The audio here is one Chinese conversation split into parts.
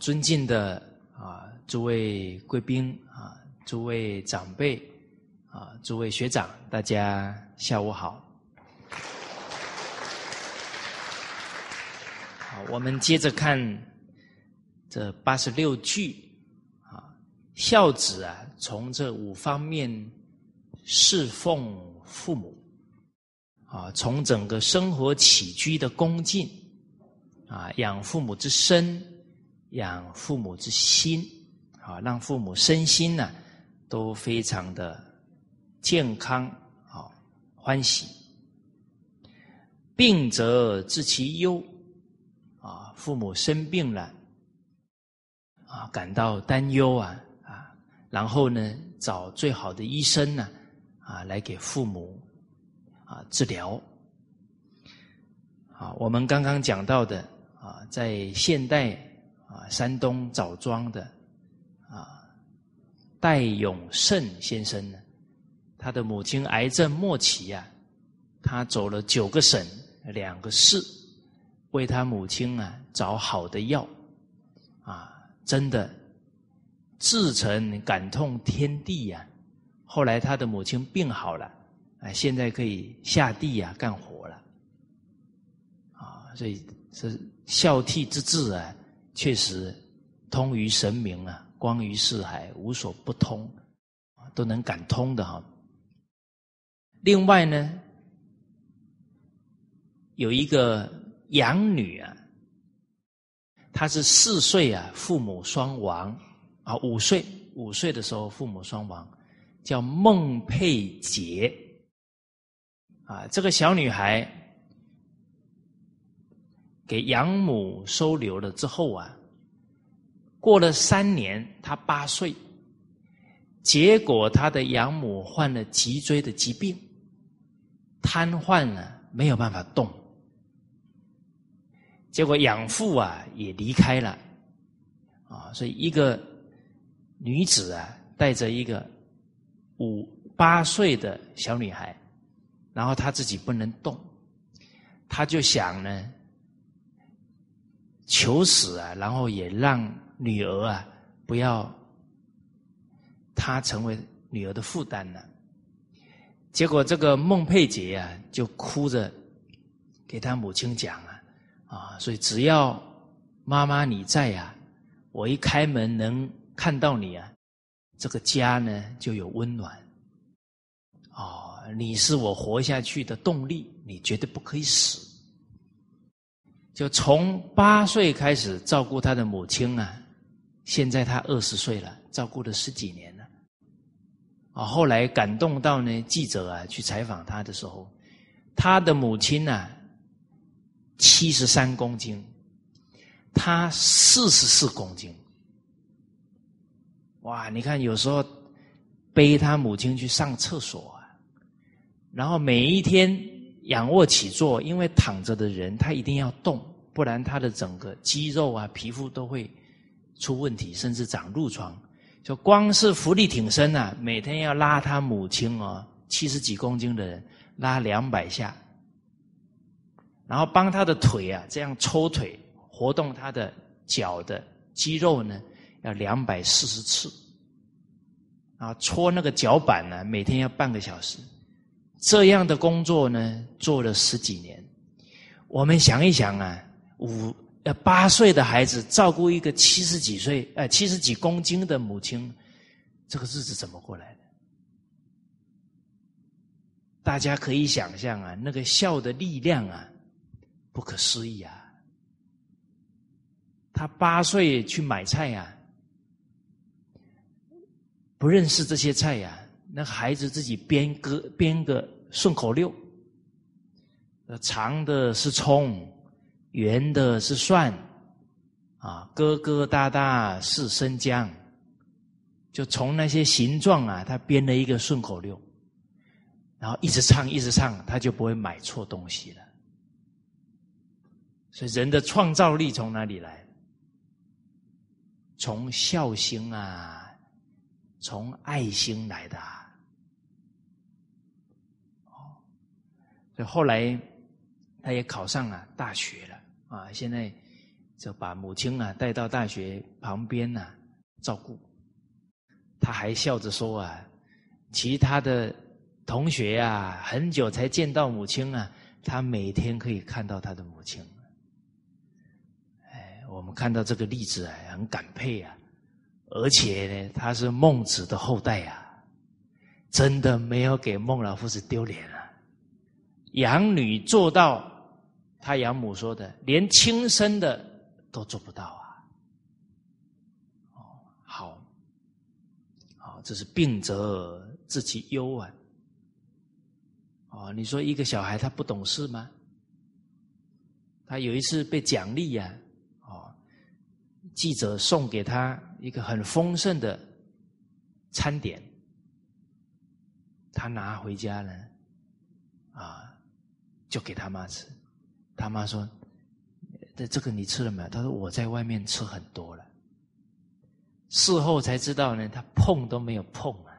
尊敬的啊，诸位贵宾啊，诸位长辈啊，诸位学长，大家下午好。好，我们接着看这八十六句啊，孝子啊，从这五方面侍奉父母啊，从整个生活起居的恭敬啊，养父母之身。养父母之心，啊，让父母身心呢都非常的健康，啊，欢喜。病则治其忧，啊，父母生病了，啊，感到担忧啊，啊，然后呢，找最好的医生呢，啊，来给父母啊治疗。啊，我们刚刚讲到的啊，在现代。山东枣庄的啊，戴永胜先生呢，他的母亲癌症末期啊，他走了九个省、两个市，为他母亲啊找好的药，啊，真的至诚感痛天地呀。后来他的母亲病好了，啊，现在可以下地呀干活了，啊，所以是孝悌之志啊。确实，通于神明啊，光于四海，无所不通，都能感通的哈。另外呢，有一个养女啊，她是四岁啊，父母双亡啊，五岁五岁的时候父母双亡，叫孟佩杰啊，这个小女孩。给养母收留了之后啊，过了三年，他八岁，结果他的养母患了脊椎的疾病，瘫痪了，没有办法动。结果养父啊也离开了，啊，所以一个女子啊带着一个五八岁的小女孩，然后她自己不能动，她就想呢。求死啊，然后也让女儿啊不要她成为女儿的负担了。结果这个孟佩杰啊就哭着给他母亲讲啊啊，所以只要妈妈你在呀，我一开门能看到你啊，这个家呢就有温暖。哦，你是我活下去的动力，你绝对不可以死。就从八岁开始照顾他的母亲啊，现在他二十岁了，照顾了十几年了。啊，后来感动到呢，记者啊去采访他的时候，他的母亲呢七十三公斤，他四十四公斤。哇，你看有时候背他母亲去上厕所啊，然后每一天。仰卧起坐，因为躺着的人他一定要动，不然他的整个肌肉啊、皮肤都会出问题，甚至长褥疮。就光是浮力挺身啊，每天要拉他母亲哦，七十几公斤的人拉两百下，然后帮他的腿啊这样抽腿，活动他的脚的肌肉呢，要两百四十次，啊，搓那个脚板呢，每天要半个小时。这样的工作呢，做了十几年。我们想一想啊，五呃八岁的孩子照顾一个七十几岁呃七十几公斤的母亲，这个日子怎么过来的？大家可以想象啊，那个笑的力量啊，不可思议啊！他八岁去买菜呀，不认识这些菜呀。那孩子自己编个编个顺口溜，长的是葱，圆的是蒜，啊，疙疙瘩瘩是生姜，就从那些形状啊，他编了一个顺口溜，然后一直唱一直唱，他就不会买错东西了。所以人的创造力从哪里来？从孝心啊，从爱心来的啊。哦，所以。后来，他也考上了大学了啊！现在就把母亲啊带到大学旁边呐照顾。他还笑着说啊，其他的同学啊很久才见到母亲啊，他每天可以看到他的母亲。哎，我们看到这个例子啊，很感佩啊，而且呢，他是孟子的后代啊，真的没有给孟老夫子丢脸啊，养女做到他养母说的，连亲生的都做不到啊。哦，好，好这是病则自其忧啊！哦，你说一个小孩他不懂事吗？他有一次被奖励呀，哦，记者送给他一个很丰盛的餐点，他拿回家呢，啊，就给他妈吃。他妈说：“这这个你吃了没有？”他说：“我在外面吃很多了。”事后才知道呢，他碰都没有碰啊！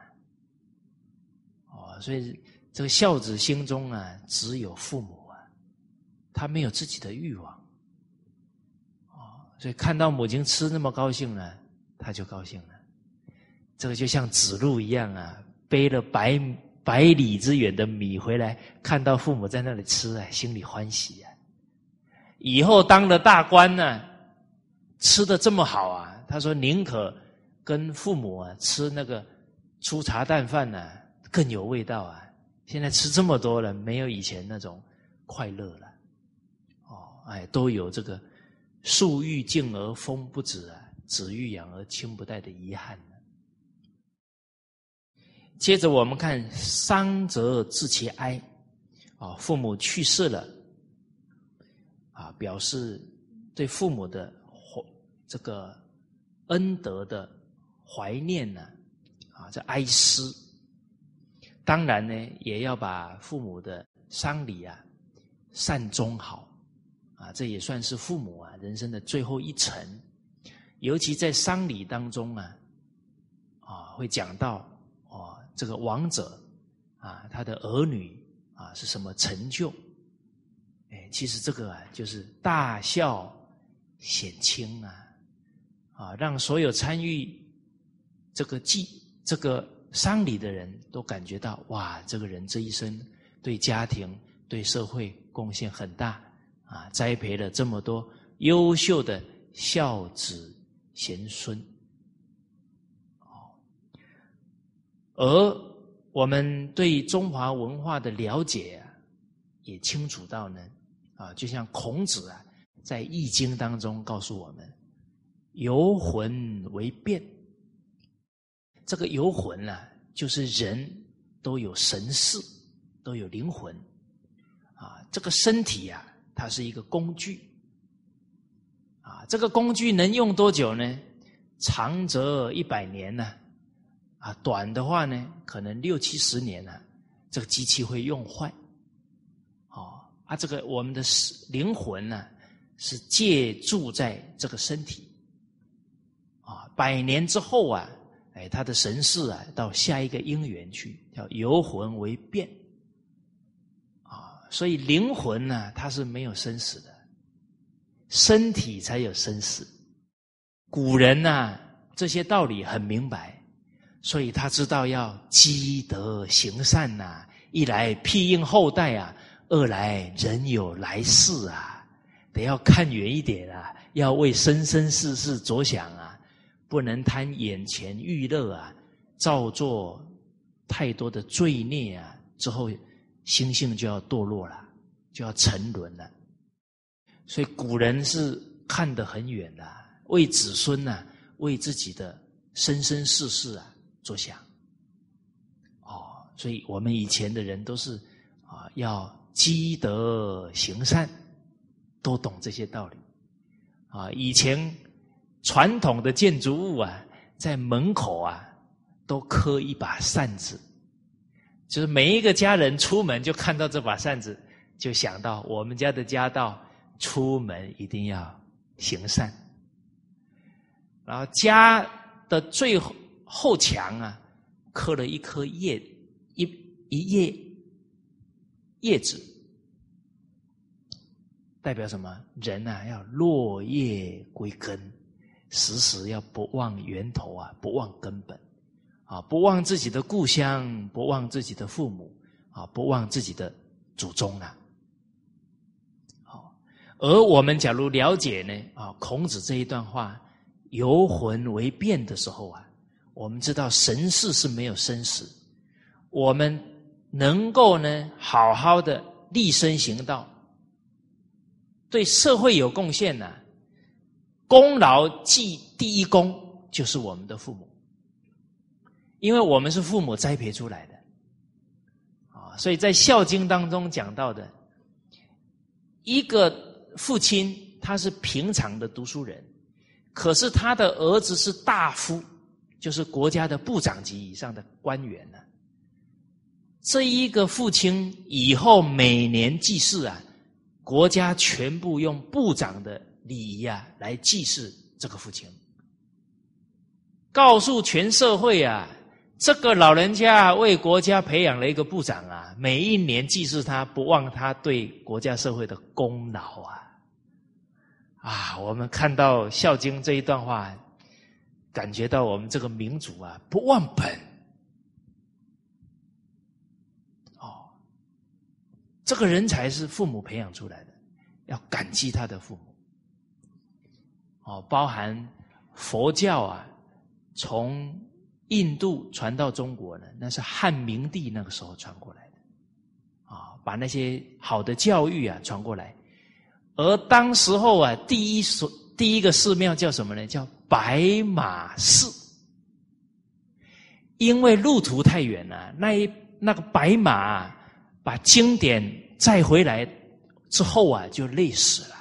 哦，所以这个孝子心中啊，只有父母啊，他没有自己的欲望。哦，所以看到母亲吃那么高兴呢，他就高兴了。这个就像子路一样啊，背了百百里之远的米回来，看到父母在那里吃啊，心里欢喜啊。以后当了大官呢，吃的这么好啊，他说宁可。跟父母啊吃那个粗茶淡饭呢更有味道啊！现在吃这么多了，没有以前那种快乐了。哦，哎，都有这个树欲静而风不止啊，子欲养而亲不待的遗憾。接着我们看伤则致其哀啊，父母去世了啊，表示对父母的怀这个恩德的。怀念呢，啊，这哀思，当然呢，也要把父母的丧礼啊善终好，啊，这也算是父母啊人生的最后一程。尤其在丧礼当中啊，啊，会讲到哦，这个亡者啊，他的儿女啊是什么成就？哎，其实这个啊，就是大孝显亲啊，啊，让所有参与。这个祭这个丧礼的人都感觉到哇，这个人这一生对家庭、对社会贡献很大啊，栽培了这么多优秀的孝子贤孙。哦，而我们对中华文化的了解啊，也清楚到呢啊，就像孔子啊，在《易经》当中告诉我们：“游魂为变。”这个游魂呢，就是人都有神识，都有灵魂，啊，这个身体呀，它是一个工具，啊，这个工具能用多久呢？长则一百年呢，啊，短的话呢，可能六七十年呢，这个机器会用坏，啊，这个我们的灵魂呢，是借住在这个身体，啊，百年之后啊。哎，他的神识啊，到下一个因缘去，叫游魂为变啊。所以灵魂呢，它是没有生死的，身体才有生死。古人呢，这些道理很明白，所以他知道要积德行善呐。一来庇荫后代啊，二来人有来世啊，得要看远一点啊，要为生生世世着想啊。不能贪眼前欲乐啊，造作太多的罪孽啊，之后心性就要堕落了，就要沉沦了。所以古人是看得很远的，为子孙呐，为自己的生生世世啊着想。哦，所以我们以前的人都是啊，要积德行善，都懂这些道理啊。以前。传统的建筑物啊，在门口啊，都刻一把扇子，就是每一个家人出门就看到这把扇子，就想到我们家的家道，出门一定要行善。然后家的最后后墙啊，刻了一颗叶，一一叶叶子，代表什么？人啊，要落叶归根，时时要不忘源头啊，不忘根本，啊，不忘自己的故乡，不忘自己的父母，啊，不忘自己的祖宗啊。好，而我们假如了解呢，啊，孔子这一段话，游魂为变的时候啊，我们知道神事是没有生死，我们能够呢，好好的立身行道。对社会有贡献呢，功劳记第一功就是我们的父母，因为我们是父母栽培出来的，啊，所以在《孝经》当中讲到的，一个父亲他是平常的读书人，可是他的儿子是大夫，就是国家的部长级以上的官员呢，这一个父亲以后每年祭祀啊。国家全部用部长的礼仪啊来祭祀这个父亲，告诉全社会啊，这个老人家为国家培养了一个部长啊，每一年祭祀他，不忘他对国家社会的功劳啊！啊，我们看到《孝经》这一段话，感觉到我们这个民族啊，不忘本。这个人才是父母培养出来的，要感激他的父母。哦，包含佛教啊，从印度传到中国呢，那是汉明帝那个时候传过来的，啊，把那些好的教育啊传过来。而当时候啊，第一所第一个寺庙叫什么呢？叫白马寺，因为路途太远了，那一那个白马。把经典载回来之后啊，就累死了。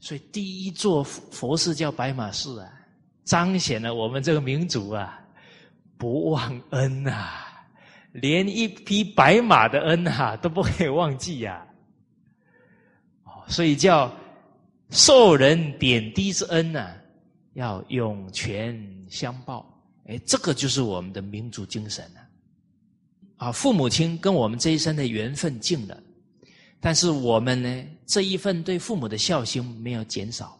所以第一座佛寺叫白马寺啊，彰显了我们这个民族啊不忘恩啊，连一匹白马的恩啊都不可以忘记呀。哦，所以叫受人点滴之恩呢，要涌泉相报。哎，这个就是我们的民族精神啊。啊，父母亲跟我们这一生的缘分尽了，但是我们呢，这一份对父母的孝心没有减少，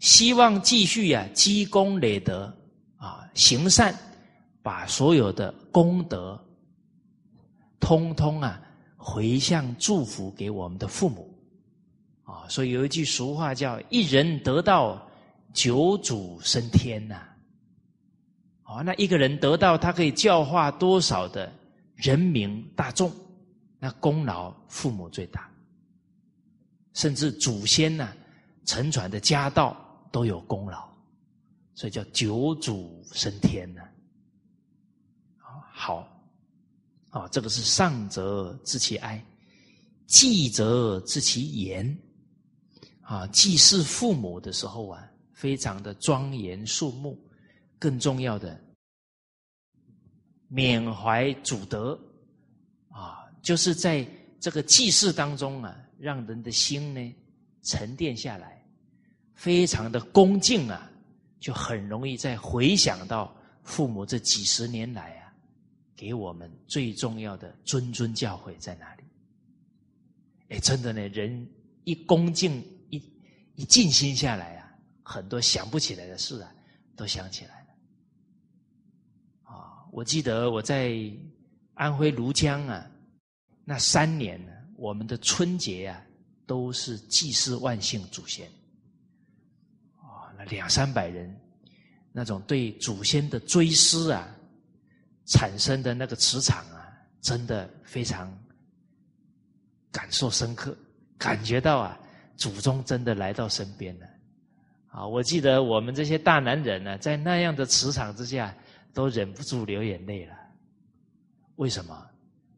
希望继续呀积功累德啊，行善，把所有的功德，通通啊回向祝福给我们的父母，啊，所以有一句俗话叫“一人得道，九祖升天”呐。啊，那一个人得到他可以教化多少的人民大众，那功劳父母最大，甚至祖先呢承传的家道都有功劳，所以叫九祖升天呢。好，啊，这个是上则知其哀，祭则知其言，啊，祭祀父母的时候啊，非常的庄严肃穆。更重要的，缅怀祖德啊，就是在这个祭祀当中啊，让人的心呢沉淀下来，非常的恭敬啊，就很容易再回想到父母这几十年来啊，给我们最重要的谆谆教诲在哪里？哎，真的呢，人一恭敬一一静心下来啊，很多想不起来的事啊，都想起来。我记得我在安徽庐江啊，那三年呢，我们的春节啊都是祭祀万姓祖先，啊，那两三百人，那种对祖先的追思啊，产生的那个磁场啊，真的非常感受深刻，感觉到啊，祖宗真的来到身边了，啊，我记得我们这些大男人呢，在那样的磁场之下。都忍不住流眼泪了，为什么？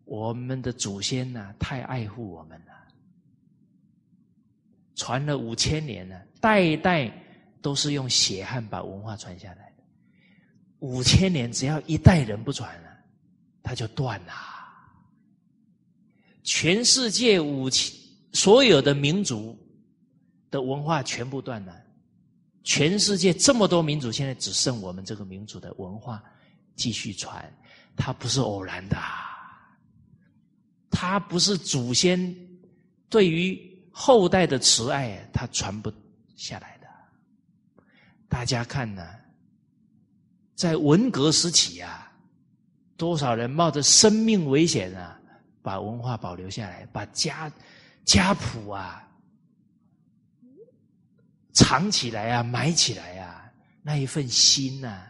我们的祖先呢，太爱护我们了，传了五千年了，代代都是用血汗把文化传下来的。五千年，只要一代人不传了，它就断了。全世界五千所有的民族的文化全部断了。全世界这么多民族，现在只剩我们这个民族的文化继续传，它不是偶然的，它不是祖先对于后代的慈爱，他传不下来的。大家看呢，在文革时期啊，多少人冒着生命危险啊，把文化保留下来，把家家谱啊藏起来啊，埋起来啊，那一份心呐，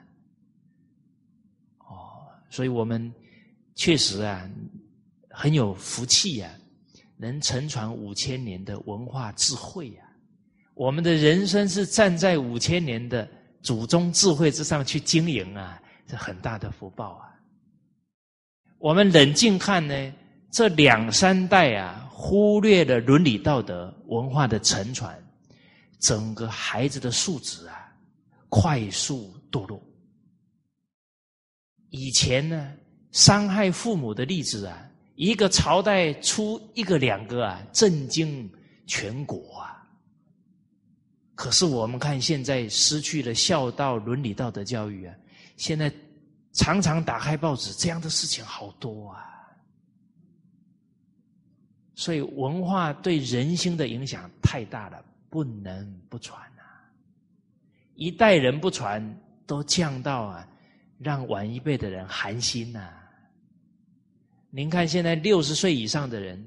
哦，所以我们确实啊，很有福气呀。能承传五千年的文化智慧呀！我们的人生是站在五千年的祖宗智慧之上去经营啊，这很大的福报啊！我们冷静看呢，这两三代啊，忽略了伦理道德文化的承传，整个孩子的素质啊，快速堕落。以前呢，伤害父母的例子啊。一个朝代出一个两个啊，震惊全国啊！可是我们看现在失去了孝道、伦理道德教育啊，现在常常打开报纸，这样的事情好多啊！所以文化对人心的影响太大了，不能不传啊！一代人不传，都降到啊，让晚一辈的人寒心呐。您看，现在六十岁以上的人，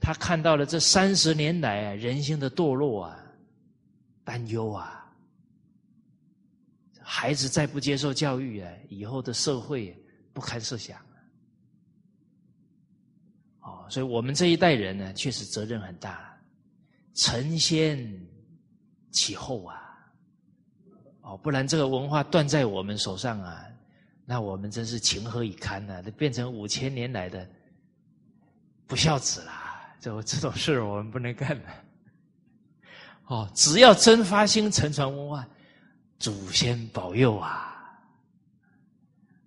他看到了这三十年来啊人性的堕落啊，担忧啊，孩子再不接受教育啊，以后的社会不堪设想哦，所以我们这一代人呢，确实责任很大，承先启后啊，哦，不然这个文化断在我们手上啊。那我们真是情何以堪呢？这变成五千年来的不孝子啦！这这种事我们不能干的。哦，只要真发心承传文化，祖先保佑啊！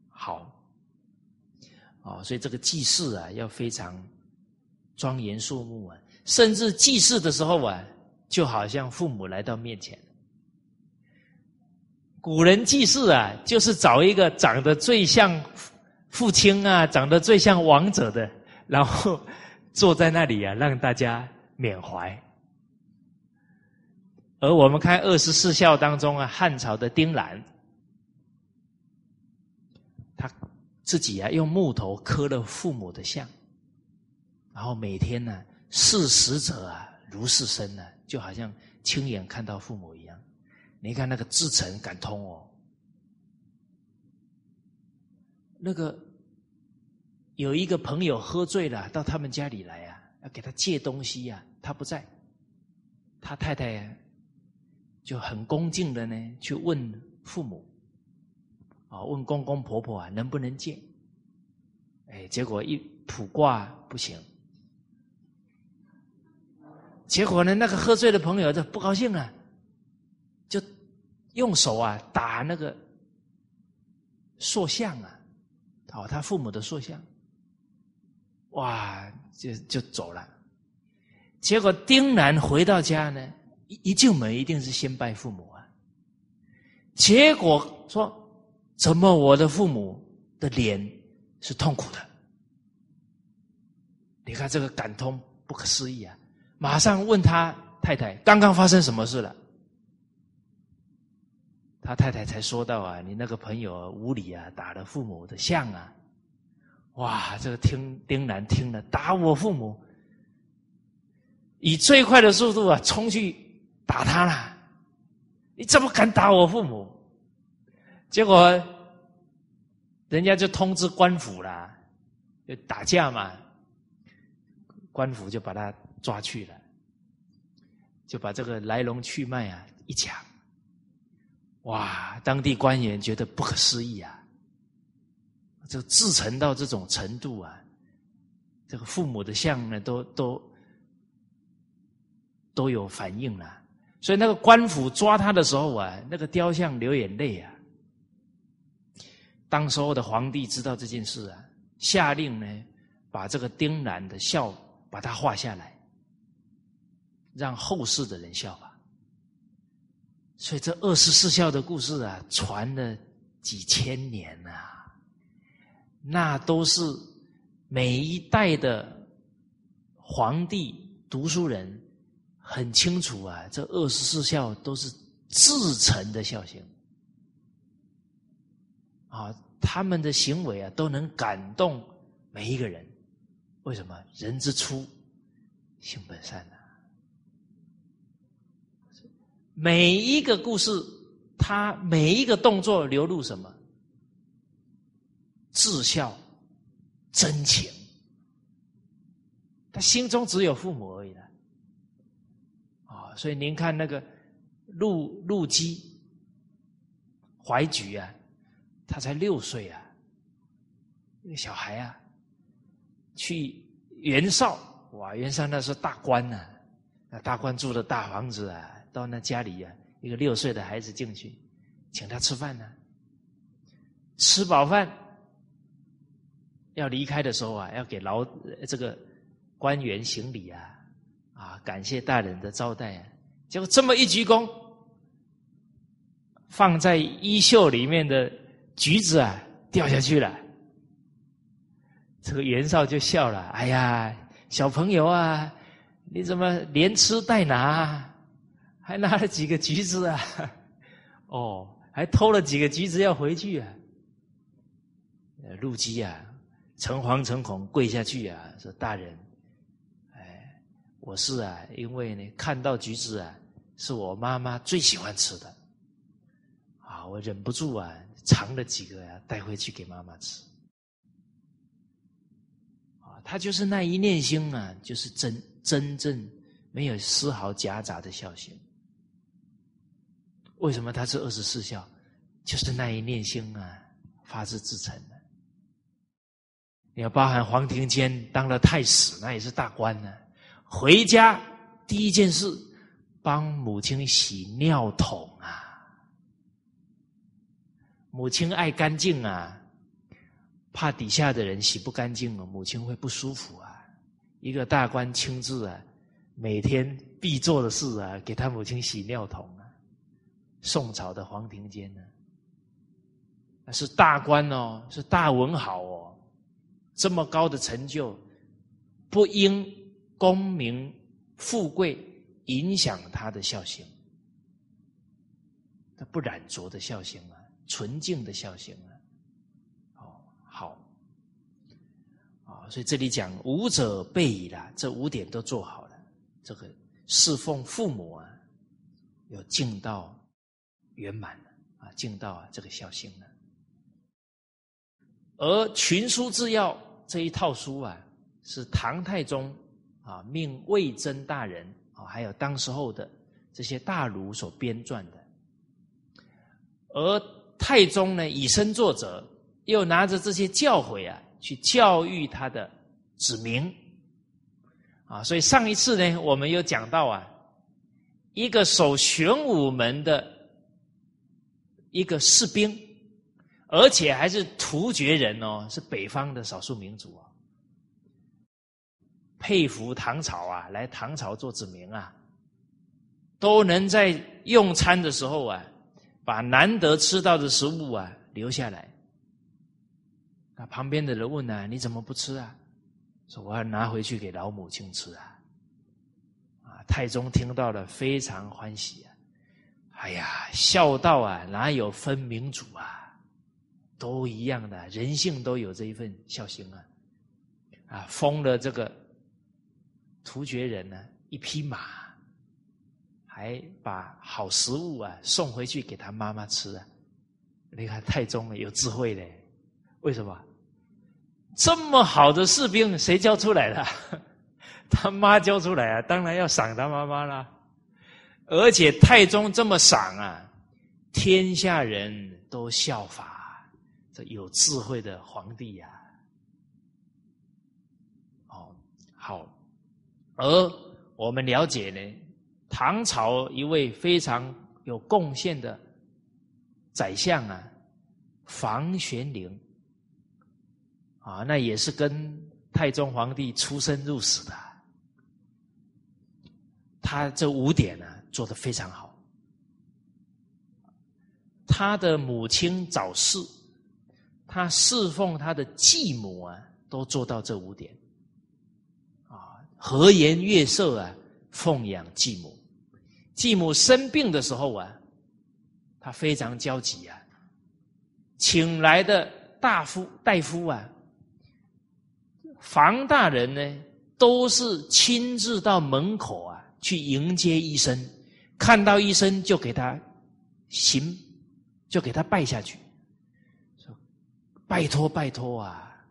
好，哦，所以这个祭祀啊，要非常庄严肃穆啊，甚至祭祀的时候啊，就好像父母来到面前。古人祭祀啊，就是找一个长得最像父亲啊，长得最像王者的，然后坐在那里啊，让大家缅怀。而我们看二十四孝当中啊，汉朝的丁兰，他自己啊用木头刻了父母的像，然后每天呢视死者啊如是生呢，就好像亲眼看到父母一样。你看那个至诚感通哦，那个有一个朋友喝醉了，到他们家里来啊，要给他借东西呀，他不在，他太太就很恭敬的呢，去问父母，啊，问公公婆婆啊，能不能借？哎，结果一卜卦不行，结果呢，那个喝醉的朋友就不高兴了。就用手啊打那个塑像啊，哦，他父母的塑像，哇，就就走了。结果丁兰回到家呢，一一进门一定是先拜父母啊。结果说，怎么我的父母的脸是痛苦的？你看这个感通不可思议啊！马上问他太太，刚刚发生什么事了？他太太才说到啊，你那个朋友无理啊，打了父母的像啊，哇！这个听丁兰听了，打我父母，以最快的速度啊，冲去打他了。你怎么敢打我父母？结果人家就通知官府了，就打架嘛，官府就把他抓去了，就把这个来龙去脉啊一讲。哇！当地官员觉得不可思议啊，这自成到这种程度啊，这个父母的像呢，都都都有反应了。所以那个官府抓他的时候啊，那个雕像流眼泪啊。当时候的皇帝知道这件事啊，下令呢，把这个丁兰的笑把它画下来，让后世的人效法。所以这二十四孝的故事啊，传了几千年呐，那都是每一代的皇帝读书人很清楚啊，这二十四孝都是至诚的孝行啊，他们的行为啊都能感动每一个人。为什么？人之初，性本善呐。每一个故事，他每一个动作流露什么？至孝、真情。他心中只有父母而已的。啊，所以您看那个陆陆基、怀举啊，他才六岁啊，那个小孩啊。去袁绍，哇！袁绍那是大官呐，那大官住的大房子啊，到那家里啊，一个六岁的孩子进去，请他吃饭呢。吃饱饭要离开的时候啊，要给劳这个官员行礼啊，啊，感谢大人的招待啊。结果这么一鞠躬，放在衣袖里面的橘子啊，掉下去了。这个袁绍就笑了：“哎呀，小朋友啊，你怎么连吃带拿，还拿了几个橘子啊？哦，还偷了几个橘子要回去啊？”陆基啊，诚惶诚恐跪下去啊，说：“大人，哎，我是啊，因为呢看到橘子啊，是我妈妈最喜欢吃的，啊，我忍不住啊，尝了几个呀，带回去给妈妈吃。”啊他就是那一念心啊，就是真真正没有丝毫夹杂的孝心。为什么他是二十四孝？就是那一念心啊，发自至诚的。你要包含黄庭坚当了太史，那也是大官呢。回家第一件事，帮母亲洗尿桶啊。母亲爱干净啊。怕底下的人洗不干净了，母亲会不舒服啊！一个大官亲自啊，每天必做的事啊，给他母亲洗尿桶。宋朝的黄庭坚呢，那是大官哦，是大文豪哦，这么高的成就，不因功名富贵影响他的孝心，他不染浊的孝心啊，纯净的孝心啊。哦好，啊，所以这里讲五者备矣啦，这五点都做好了，这个侍奉父母啊，有尽到圆满了啊，尽到啊这个孝心了。而群书治要这一套书啊，是唐太宗啊命魏征大人啊，还有当时候的这些大儒所编撰的，而太宗呢以身作则。又拿着这些教诲啊，去教育他的子民，啊，所以上一次呢，我们有讲到啊，一个守玄武门的一个士兵，而且还是突厥人哦，是北方的少数民族啊，佩服唐朝啊，来唐朝做子民啊，都能在用餐的时候啊，把难得吃到的食物啊留下来。那旁边的人问呢：“你怎么不吃啊？”说：“我要拿回去给老母亲吃啊！”啊，太宗听到了非常欢喜！哎呀，孝道啊，哪有分民族啊？都一样的，人性都有这一份孝心啊！啊，封了这个突厥人呢一匹马，还把好食物啊送回去给他妈妈吃啊！你看太宗有智慧嘞。为什么这么好的士兵谁教出来的？他妈教出来啊！当然要赏他妈妈啦。而且太宗这么赏啊，天下人都效法这有智慧的皇帝呀。哦，好。而我们了解呢，唐朝一位非常有贡献的宰相啊，房玄龄。啊，那也是跟太宗皇帝出生入死的。他这五点呢做的非常好。他的母亲早逝，他侍奉他的继母啊，都做到这五点。啊，和颜悦色啊，奉养继母。继母生病的时候啊，他非常焦急啊，请来的大夫大夫啊，房大人呢，都是亲自到门口啊去迎接医生，看到医生就给他行，就给他拜下去，说拜托拜托啊，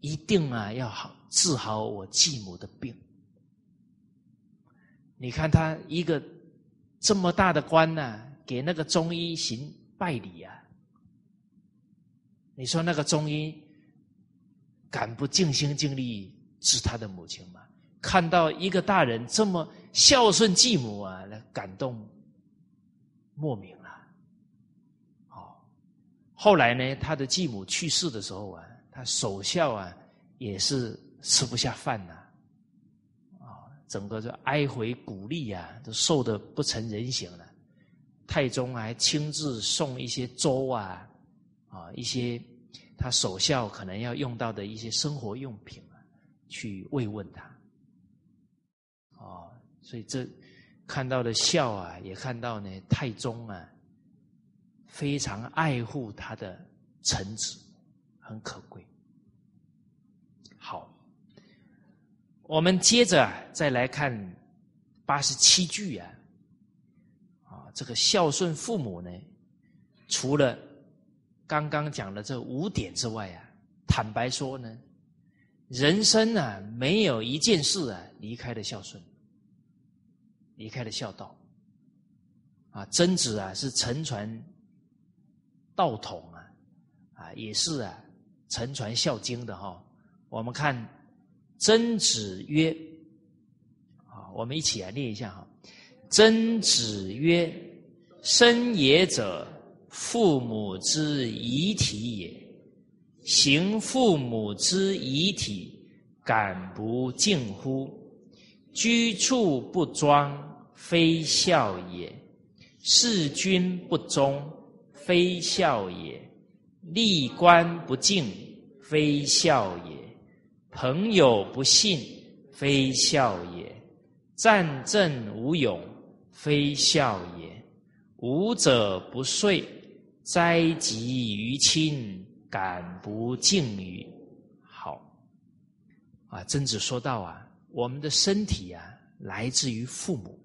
一定啊要好治好我继母的病。你看他一个这么大的官呢，给那个中医行拜礼啊！你说那个中医敢不尽心尽力治他的母亲吗？看到一个大人这么孝顺继母啊，那感动莫名了。哦，后来呢，他的继母去世的时候啊，他守孝啊，也是吃不下饭呐。整个就哀回鼓励啊，都瘦的不成人形了。太宗还亲自送一些粥啊，啊，一些他守孝可能要用到的一些生活用品啊，去慰问他。所以这看到的孝啊，也看到呢，太宗啊，非常爱护他的臣子，很可贵。好。我们接着啊，再来看八十七句啊，啊，这个孝顺父母呢，除了刚刚讲的这五点之外啊，坦白说呢，人生啊，没有一件事啊离开了孝顺，离开了孝道。啊，曾子啊是承传道统啊，啊，也是啊承传孝经的哈。我们看。曾子曰：“啊，我们一起来念一下哈。曾子曰：‘生也者，父母之遗体也。行父母之遗体，敢不敬乎？居处不庄，非孝也；事君不忠，非孝也；立官不敬，非孝也。’”朋友不信，非孝也；战阵无勇，非孝也；武者不遂，灾及于亲，敢不敬于？好，啊，曾子说到啊，我们的身体啊，来自于父母，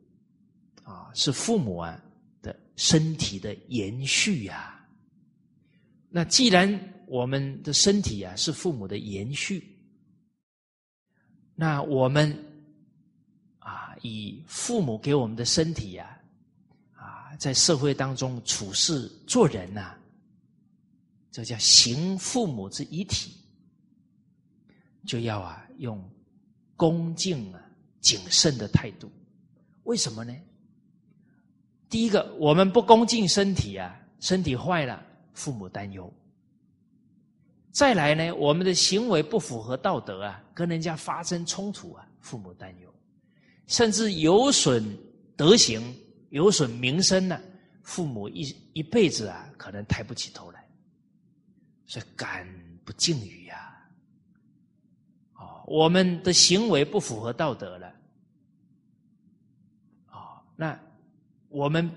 啊，是父母啊的身体的延续呀。那既然我们的身体啊是父母的延续，那我们啊，以父母给我们的身体呀，啊，在社会当中处事做人呐，这叫行父母之遗体，就要啊用恭敬啊谨慎的态度。为什么呢？第一个，我们不恭敬身体啊，身体坏了，父母担忧。再来呢，我们的行为不符合道德啊，跟人家发生冲突啊，父母担忧，甚至有损德行、有损名声呢，父母一一辈子啊，可能抬不起头来，所以敢不敬语呀。哦，我们的行为不符合道德了，啊，那我们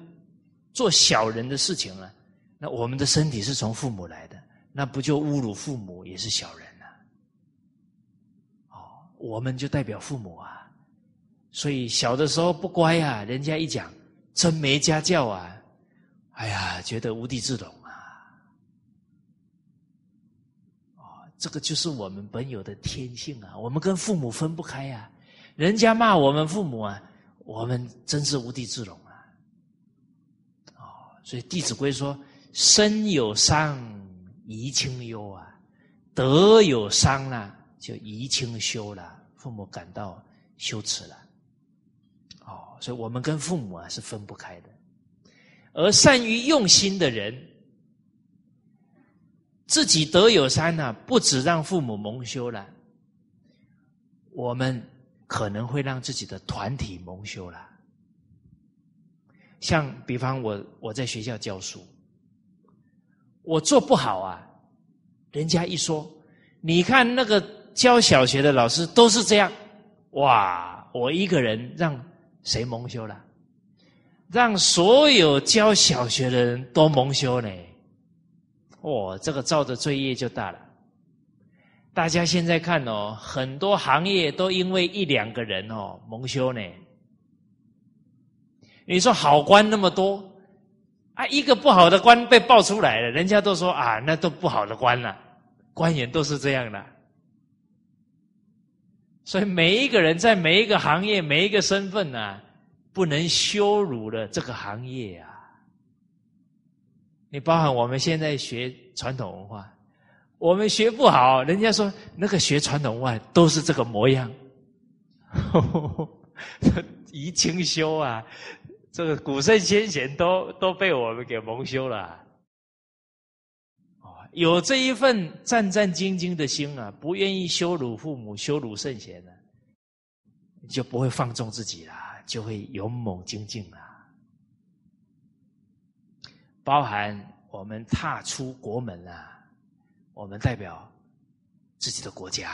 做小人的事情了，那我们的身体是从父母来的。那不就侮辱父母也是小人了？哦，我们就代表父母啊，所以小的时候不乖啊，人家一讲真没家教啊，哎呀，觉得无地自容啊。哦，这个就是我们本有的天性啊，我们跟父母分不开啊。人家骂我们父母啊，我们真是无地自容。所以《弟子规》说：“身有伤。”宜清忧啊，德有伤了，就宜清修了。父母感到羞耻了，哦，所以我们跟父母啊是分不开的。而善于用心的人，自己德有伤呢，不止让父母蒙羞了，我们可能会让自己的团体蒙羞了。像比方我我在学校教书。我做不好啊，人家一说，你看那个教小学的老师都是这样，哇，我一个人让谁蒙羞了？让所有教小学的人都蒙羞呢？哦，这个造的罪业就大了。大家现在看哦，很多行业都因为一两个人哦蒙羞呢。你说好官那么多啊，一个不好的官被爆出来了，人家都说啊，那都不好的官了，官员都是这样的。所以每一个人在每一个行业、每一个身份呢，不能羞辱了这个行业啊。你包含我们现在学传统文化，我们学不好，人家说那个学传统文化都是这个模样，宜清修啊。这个古圣先贤都都被我们给蒙羞了，有这一份战战兢兢的心啊，不愿意羞辱父母、羞辱圣贤呢，就不会放纵自己啦，就会勇猛精进了。包含我们踏出国门啊，我们代表自己的国家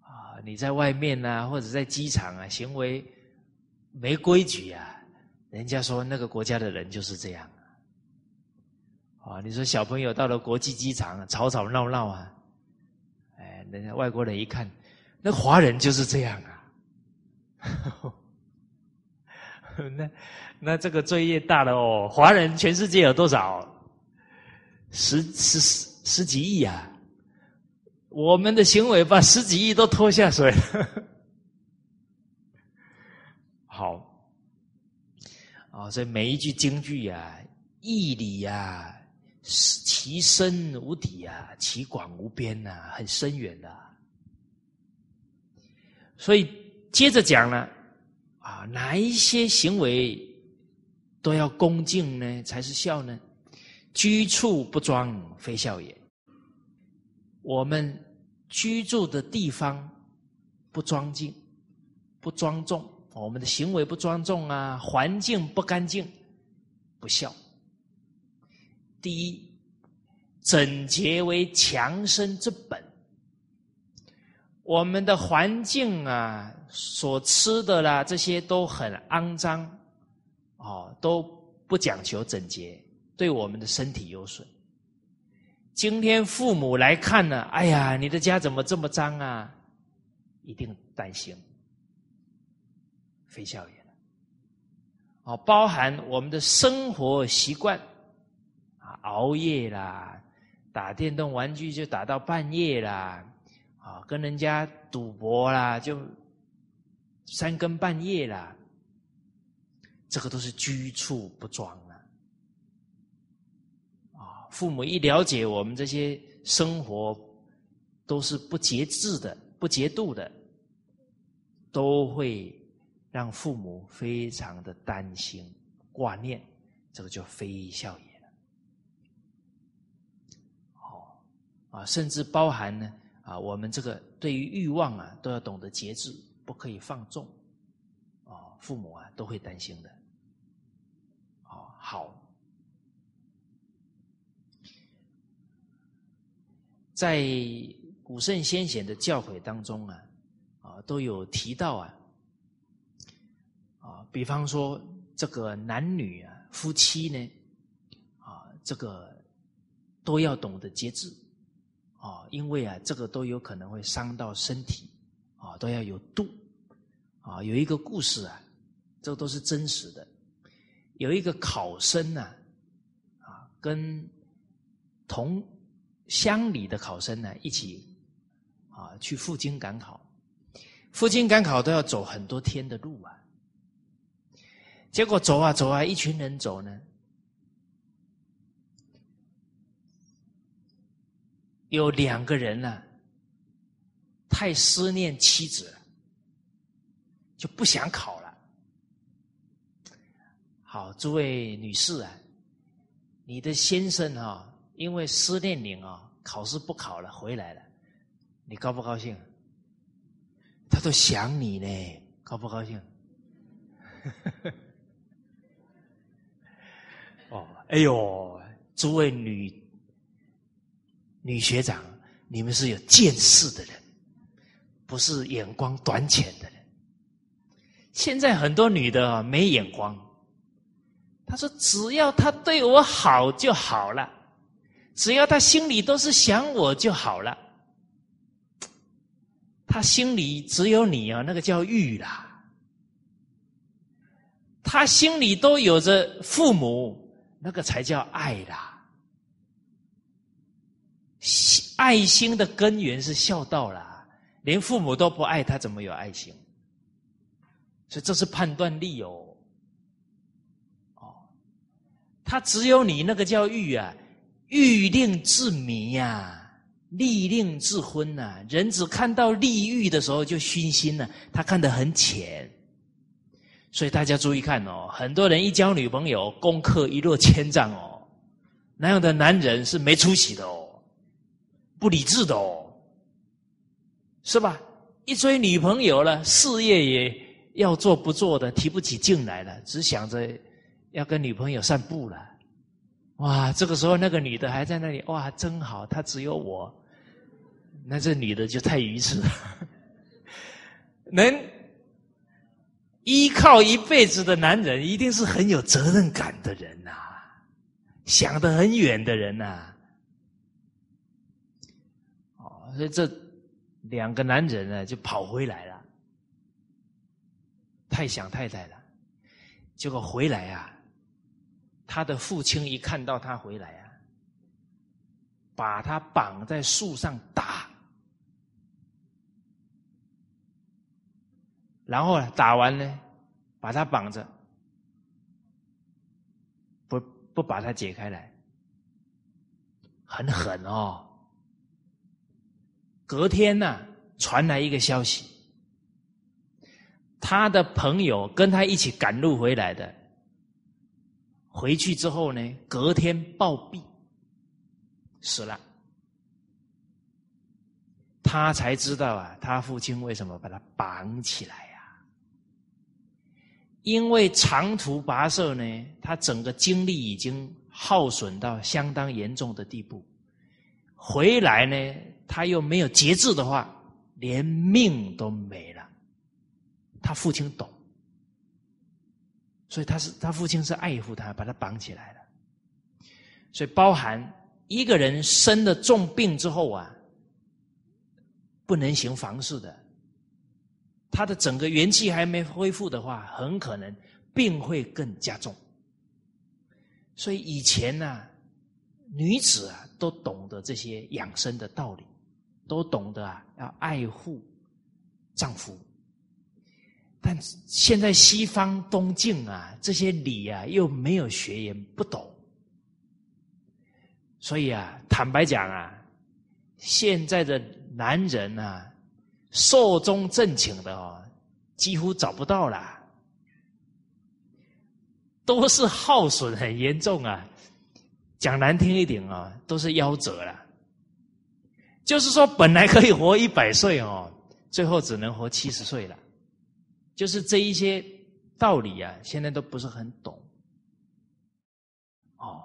啊，你在外面呢，或者在机场啊，行为。没规矩呀，人家说那个国家的人就是这样啊。你说小朋友到了国际机场吵吵闹闹啊，哎，人家外国人一看，那华人就是这样啊。那那这个罪业大了哦，华人全世界有多少？十十十十几亿啊！我们的行为把十几亿都拖下水了。好，啊，所以每一句京剧啊，义理呀，其深无底啊，其广无边呐，很深远的。所以接着讲呢，啊，哪一些行为都要恭敬呢，才是孝呢？居处不庄，非孝也。我们居住的地方不庄敬，不庄重。我们的行为不庄重啊，环境不干净，不孝。第一，整洁为强身之本。我们的环境啊，所吃的啦，这些都很肮脏，哦，都不讲求整洁，对我们的身体有损。今天父母来看呢，哎呀，你的家怎么这么脏啊？一定担心。非校园，哦，包含我们的生活习惯，啊，熬夜啦，打电动玩具就打到半夜啦，啊，跟人家赌博啦，就三更半夜啦，这个都是居处不庄啊，啊，父母一了解我们这些生活都是不节制的、不节度的，都会。让父母非常的担心挂念，这个就非孝也了。哦，啊，甚至包含呢啊，我们这个对于欲望啊，都要懂得节制，不可以放纵。哦，父母啊都会担心的。哦，好，在古圣先贤的教诲当中啊，啊都有提到啊。比方说这个男女啊，夫妻呢，啊，这个都要懂得节制，啊，因为啊，这个都有可能会伤到身体，啊，都要有度，啊，有一个故事啊，这都是真实的，有一个考生呢，啊，跟同乡里的考生呢一起，啊，去赴京赶考，赴京赶考都要走很多天的路啊。结果走啊走啊，一群人走呢，有两个人呢，太思念妻子，就不想考了。好，诸位女士啊，你的先生啊，因为思念你啊，考试不考了，回来了，你高不高兴？他都想你呢，高不高兴？哦，哎呦，诸位女女学长，你们是有见识的人，不是眼光短浅的人。现在很多女的啊，没眼光。她说：“只要他对我好就好了，只要他心里都是想我就好了。他心里只有你啊，那个叫欲啦。他心里都有着父母，那个才叫爱啦。爱心的根源是孝道啦，连父母都不爱他，怎么有爱心？所以这是判断力哦。哦，他只有你那个叫欲啊，欲令自迷呀，利令自昏呐。人只看到利欲的时候就熏心了，他看得很浅。所以大家注意看哦，很多人一交女朋友，功课一落千丈哦。那样的男人是没出息的哦，不理智的哦，是吧？一追女朋友了，事业也要做不做的，提不起劲来了，只想着要跟女朋友散步了。哇，这个时候那个女的还在那里，哇，真好，她只有我。那这女的就太愚痴了，能。依靠一辈子的男人，一定是很有责任感的人呐，想得很远的人呐。哦，所以这两个男人呢，就跑回来了，太想太太了。结果回来啊，他的父亲一看到他回来啊，把他绑在树上打。然后呢打完呢，把他绑着，不不把他解开来，很狠哦。隔天呢，传来一个消息，他的朋友跟他一起赶路回来的，回去之后呢，隔天暴毙，死了。他才知道啊，他父亲为什么把他绑起来。因为长途跋涉呢，他整个精力已经耗损到相当严重的地步，回来呢，他又没有节制的话，连命都没了。他父亲懂，所以他是他父亲是爱护他，把他绑起来了。所以包含一个人生了重病之后啊，不能行房事的。他的整个元气还没恢复的话，很可能病会更加重。所以以前呢，女子啊都懂得这些养生的道理，都懂得啊要爱护丈夫。但现在西方东晋啊这些礼啊又没有学也不懂，所以啊坦白讲啊，现在的男人啊。寿终正寝的哦，几乎找不到了，都是耗损很严重啊。讲难听一点啊，都是夭折了。就是说，本来可以活一百岁哦，最后只能活七十岁了。就是这一些道理啊，现在都不是很懂。哦，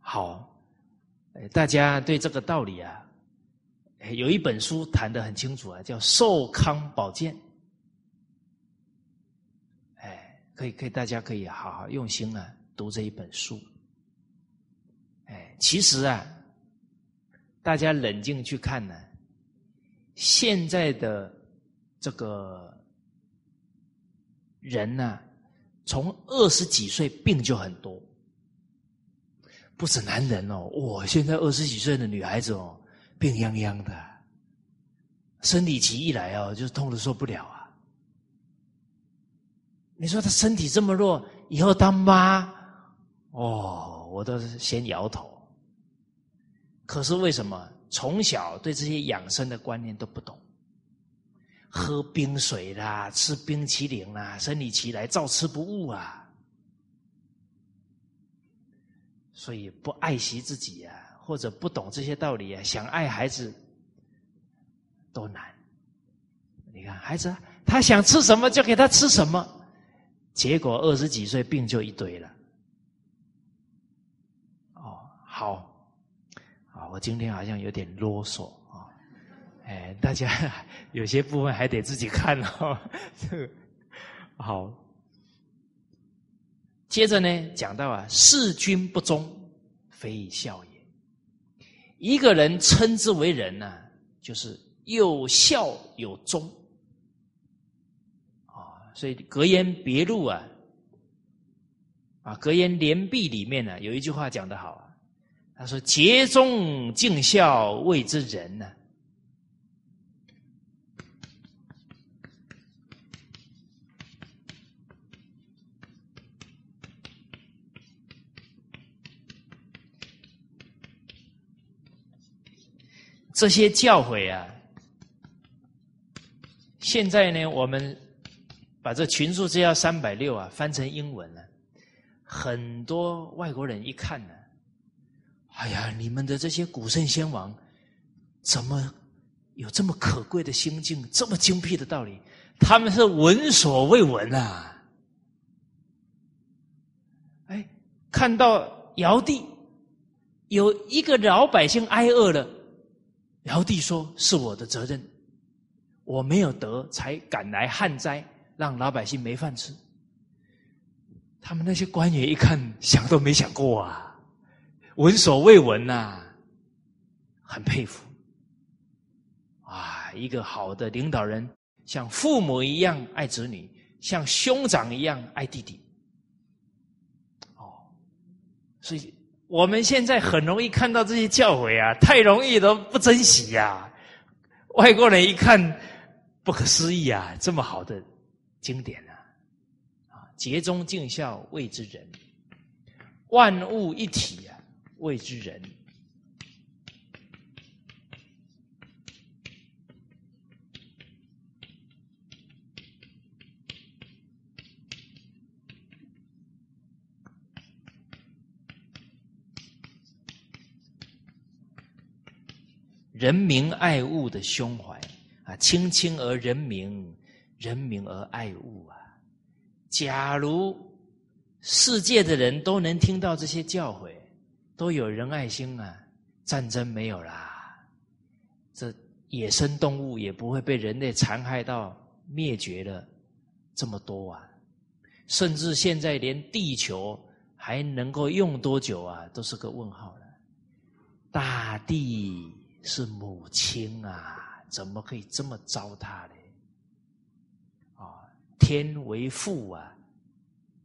好，大家对这个道理啊。有一本书谈的很清楚啊，叫《寿康宝鉴》。哎，可以，可以，大家可以好好用心啊，读这一本书。哎，其实啊，大家冷静去看呢，现在的这个人呢，从二十几岁病就很多，不止男人哦，我，现在二十几岁的女孩子哦。病殃殃的，生理期一来哦，就痛的受不了啊！你说他身体这么弱，以后当妈哦，我都是先摇头。可是为什么从小对这些养生的观念都不懂？喝冰水啦，吃冰淇淋啦，生理期来照吃不误啊！所以不爱惜自己呀。或者不懂这些道理啊，想爱孩子都难。你看，孩子他想吃什么就给他吃什么，结果二十几岁病就一堆了。哦，好，啊，我今天好像有点啰嗦啊，哎，大家有些部分还得自己看哦。这 个好，接着呢，讲到啊，事君不忠，非孝也。一个人称之为人呢，就是有孝有忠啊。所以格言别录啊，啊格言联璧里面呢，有一句话讲得好啊，他说：“节忠尽孝谓之仁呢。”这些教诲啊，现在呢，我们把这群数之要三百六啊翻成英文了，很多外国人一看呢，哎呀，你们的这些古圣先王怎么有这么可贵的心境，这么精辟的道理？他们是闻所未闻啊！哎，看到尧帝有一个老百姓挨饿了。尧帝说：“是我的责任，我没有得，才敢来旱灾，让老百姓没饭吃。”他们那些官员一看，想都没想过啊，闻所未闻呐，很佩服。啊，一个好的领导人，像父母一样爱子女，像兄长一样爱弟弟。哦，所以。我们现在很容易看到这些教诲啊，太容易都不珍惜呀。外国人一看，不可思议啊，这么好的经典啊！啊，竭忠尽孝谓之仁，万物一体啊，谓之仁。人民爱物的胸怀啊，亲亲而人民，人民而爱物啊。假如世界的人都能听到这些教诲，都有仁爱心啊，战争没有啦，这野生动物也不会被人类残害到灭绝了这么多啊。甚至现在连地球还能够用多久啊，都是个问号了。大地。是母亲啊，怎么可以这么糟蹋呢？啊，天为父啊，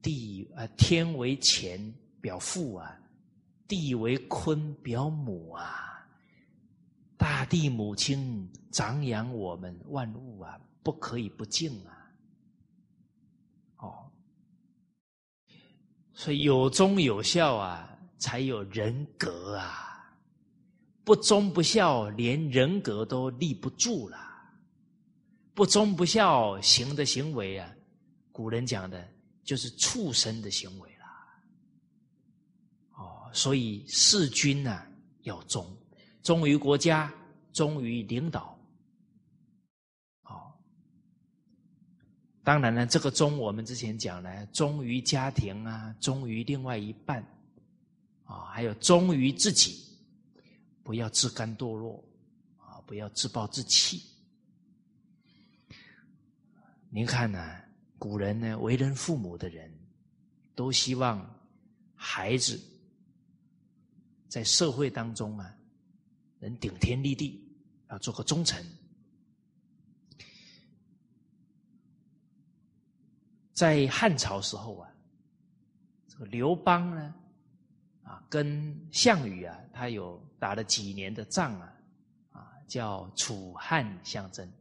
地啊，天为乾表父啊，地为坤表母啊，大地母亲长养我们万物啊，不可以不敬啊！哦，所以有忠有孝啊，才有人格啊。不忠不孝，连人格都立不住了。不忠不孝行的行为啊，古人讲的就是畜生的行为了。哦，所以事君呢要忠，忠于国家，忠于领导。哦，当然了，这个忠我们之前讲呢，忠于家庭啊，忠于另外一半，啊，还有忠于自己。不要自甘堕落，啊！不要自暴自弃。您看呢？古人呢，为人父母的人，都希望孩子在社会当中啊，能顶天立地，要做个忠臣。在汉朝时候啊，这个刘邦呢，跟项羽啊，他有。打了几年的仗啊，啊，叫楚汉相争。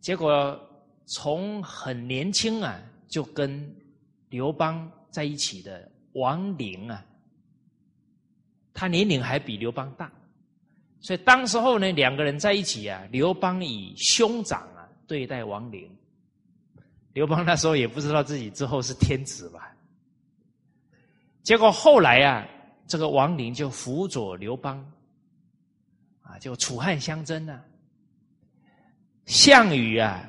结果从很年轻啊，就跟刘邦在一起的王陵啊，他年龄还比刘邦大，所以当时候呢，两个人在一起啊，刘邦以兄长啊对待王陵。刘邦那时候也不知道自己之后是天子吧，结果后来啊。这个王陵就辅佐刘邦，啊，就楚汉相争呢。项羽啊，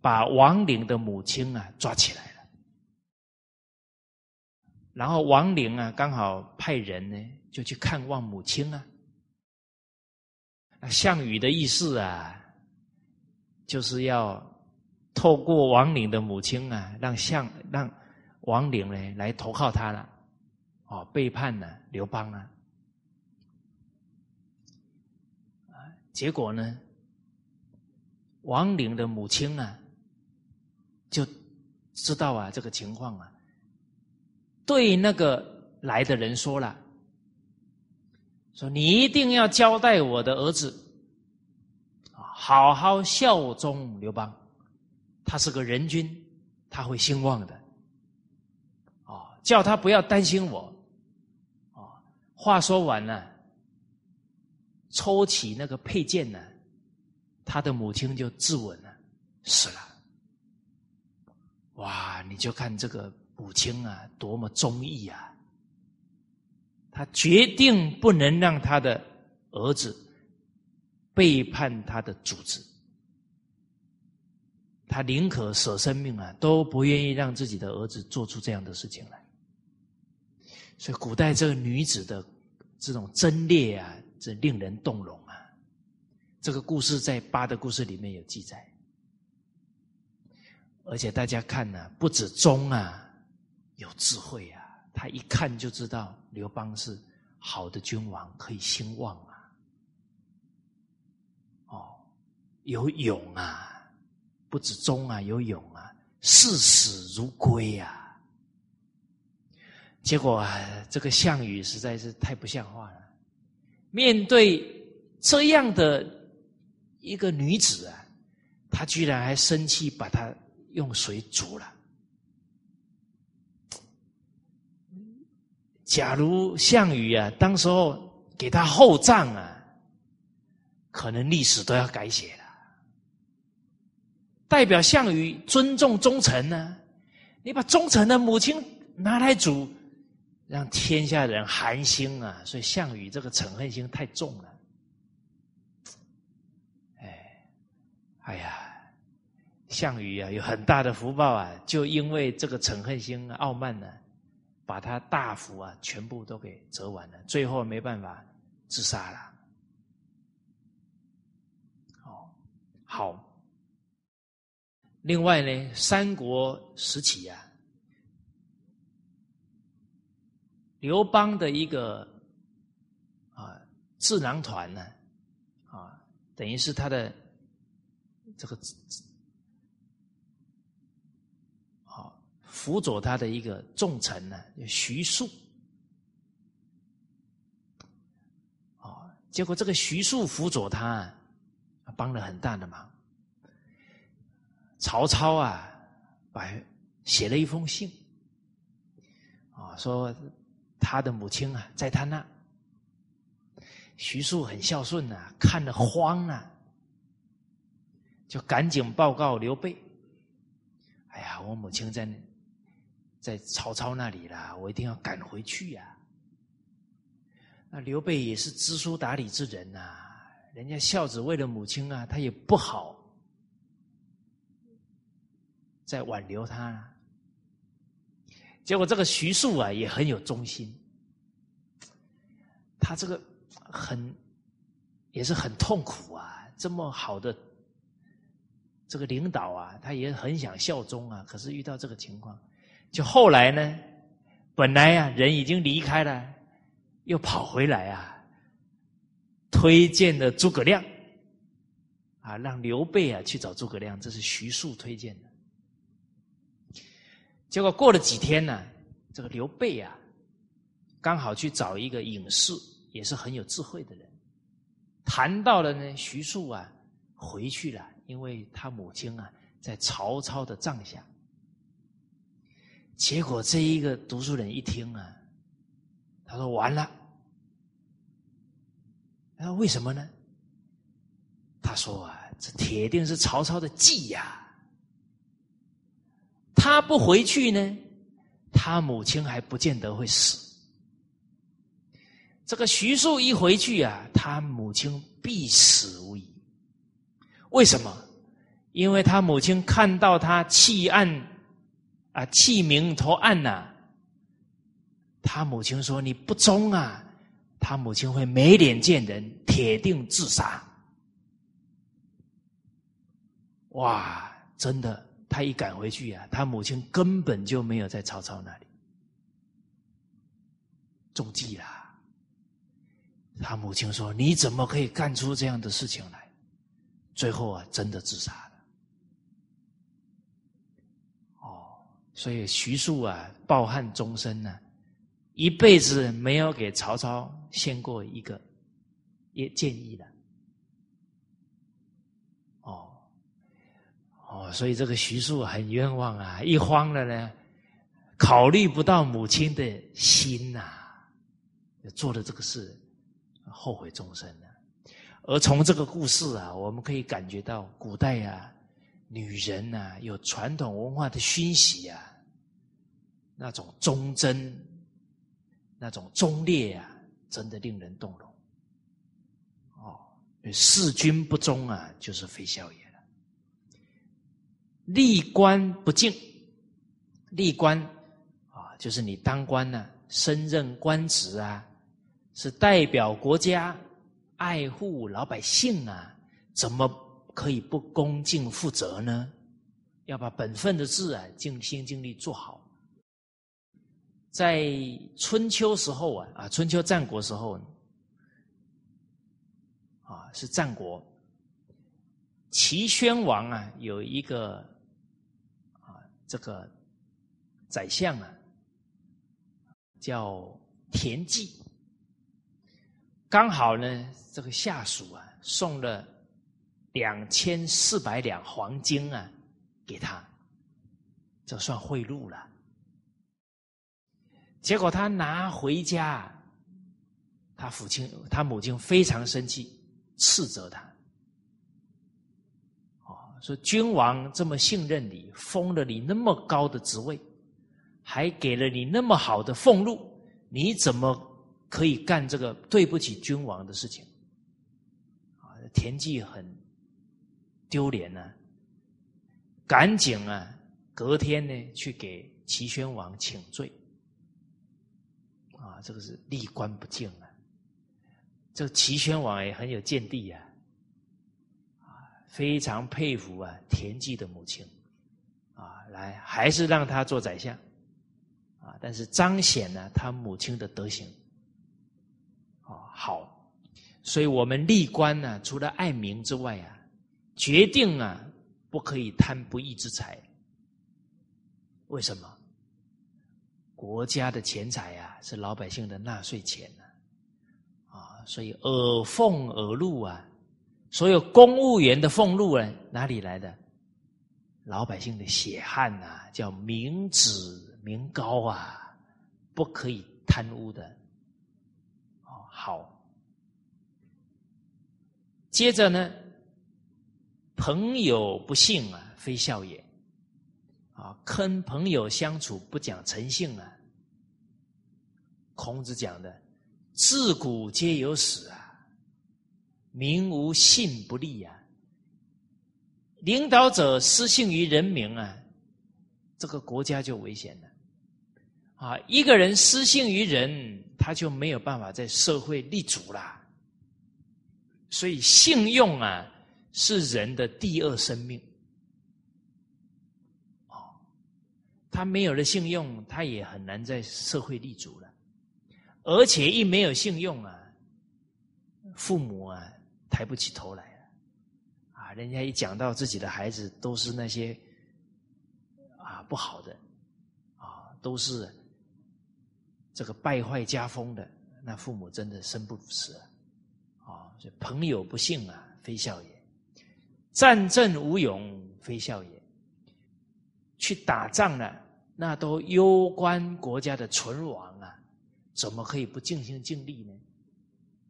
把王陵的母亲啊抓起来了，然后王陵啊刚好派人呢就去看望母亲啊。项羽的意思啊，就是要透过王陵的母亲啊，让项让王陵呢来投靠他了，哦，背叛了刘邦啊，结果呢，王陵的母亲啊，就知道啊这个情况啊，对那个来的人说了。说你一定要交代我的儿子，好好效忠刘邦，他是个人君，他会兴旺的，哦，叫他不要担心我，话说完了，抽起那个佩剑呢，他的母亲就自刎了，死了。哇，你就看这个母亲啊，多么忠义啊！他决定不能让他的儿子背叛他的主子，他宁可舍生命啊，都不愿意让自己的儿子做出这样的事情来。所以，古代这个女子的这种贞烈啊，这令人动容啊。这个故事在八的故事里面有记载，而且大家看呢，不止忠啊，有智慧啊。他一看就知道刘邦是好的君王，可以兴旺啊！哦，有勇啊，不止忠啊，有勇啊，视死如归啊！结果啊，这个项羽实在是太不像话了。面对这样的一个女子啊，他居然还生气，把她用水煮了。假如项羽啊，当时候给他厚葬啊，可能历史都要改写了。代表项羽尊重忠臣呢，你把忠臣的母亲拿来煮，让天下人寒心啊！所以项羽这个嗔恨心太重了。哎，哎呀，项羽啊，有很大的福报啊，就因为这个嗔恨心、傲慢呢。把他大福啊，全部都给折完了，最后没办法自杀了。哦，好。另外呢，三国时期啊，刘邦的一个啊智囊团呢，啊，等于是他的这个。辅佐他的一个重臣呢，徐庶，哦，结果这个徐庶辅佐他，帮了很大的忙。曹操啊，把写了一封信，啊，说他的母亲啊，在他那，徐庶很孝顺呐，看得慌啊，就赶紧报告刘备。哎呀，我母亲在。在曹操那里啦，我一定要赶回去呀。那刘备也是知书达理之人呐，人家孝子为了母亲啊，他也不好再挽留他。结果这个徐庶啊，也很有忠心，他这个很也是很痛苦啊，这么好的这个领导啊，他也很想效忠啊，可是遇到这个情况。就后来呢，本来呀人已经离开了，又跑回来啊，推荐的诸葛亮，啊让刘备啊去找诸葛亮，这是徐庶推荐的。结果过了几天呢，这个刘备啊，刚好去找一个隐士，也是很有智慧的人，谈到了呢徐庶啊回去了，因为他母亲啊在曹操的帐下。结果这一个读书人一听啊，他说：“完了。”他说：“为什么呢？”他说：“啊，这铁定是曹操的计呀！他不回去呢他母亲还不见得会死。这个徐庶一回去啊他母亲必死无疑。为什么？因为他母亲看到他弃暗啊弃明投暗呐他母亲说你不忠啊。他母亲会没脸见人铁定自杀。哇真的他一赶回去啊，他母亲根本就没有在曹操那里，中计了。他母亲说：“你怎么可以干出这样的事情来？”最后啊，真的自杀了。哦，所以徐庶啊，抱憾终身呢，一辈子没有给曹操献过一个也建议的。哦，所以这个徐庶很冤枉啊！一慌了呢，考虑不到母亲的心呐，做了这个事。后悔终身了。而从这个故事啊，我们可以感觉到古代啊，女人呐有传统文化的熏习啊，那种忠贞、那种忠烈啊，真的令人动容。哦，弑君不忠啊，就是非孝也。立官不敬，立官啊，就是你当官呢，升任官职啊。是代表国家爱护老百姓啊，怎么可以不恭敬负责呢？要把本分的事啊尽心尽力做好。在春秋时候啊，啊，春秋战国时候啊，是战国齐宣王啊，有一个，这个宰相啊，叫田忌。刚好呢，这个下属啊送了两千四百两黄金啊给他，这算贿赂了。结果他拿回家，他父亲、他母亲非常生气，斥责他。说君王这么信任你，封了你那么高的职位，还给了你那么好的俸禄，你怎么？可以干这个对不起君王的事情，啊，田忌很丢脸呢，赶紧啊，隔天呢去给齐宣王请罪，啊，这个是立官不敬啊，这齐宣王也很有见地呀，啊，非常佩服啊田忌的母亲，啊，来还是让他做宰相，啊，但是彰显了他母亲的德行。啊好，所以我们立官呢，除了爱民之外啊，决定啊，不可以贪不义之财。为什么？国家的钱财啊，是老百姓的纳税钱呢，啊，所以耳奉耳禄啊，所有公务员的俸禄啊，哪里来的？老百姓的血汗呐，叫民脂民膏啊，不可以贪污的。哦好，接着呢，朋友不信啊，非孝也。啊，跟朋友相处不讲诚信啊。孔子讲的，自古皆有死啊，民无信不立啊。领导者失信于人民啊，这个国家就危险了。啊，一个人失信于人，他就没有办法在社会立足啦。所以，信用啊，是人的第二生命。哦，他没有了信用，他也很难在社会立足了。而且，一没有信用啊，父母啊，抬不起头来了。啊，人家一讲到自己的孩子，都是那些啊不好的，啊，都是。这个败坏家风的，那父母真的生不如死啊！啊，所以朋友不信啊，非孝也；战阵无勇，非孝也。去打仗呢，那都攸关国家的存亡啊，怎么可以不尽心尽力呢？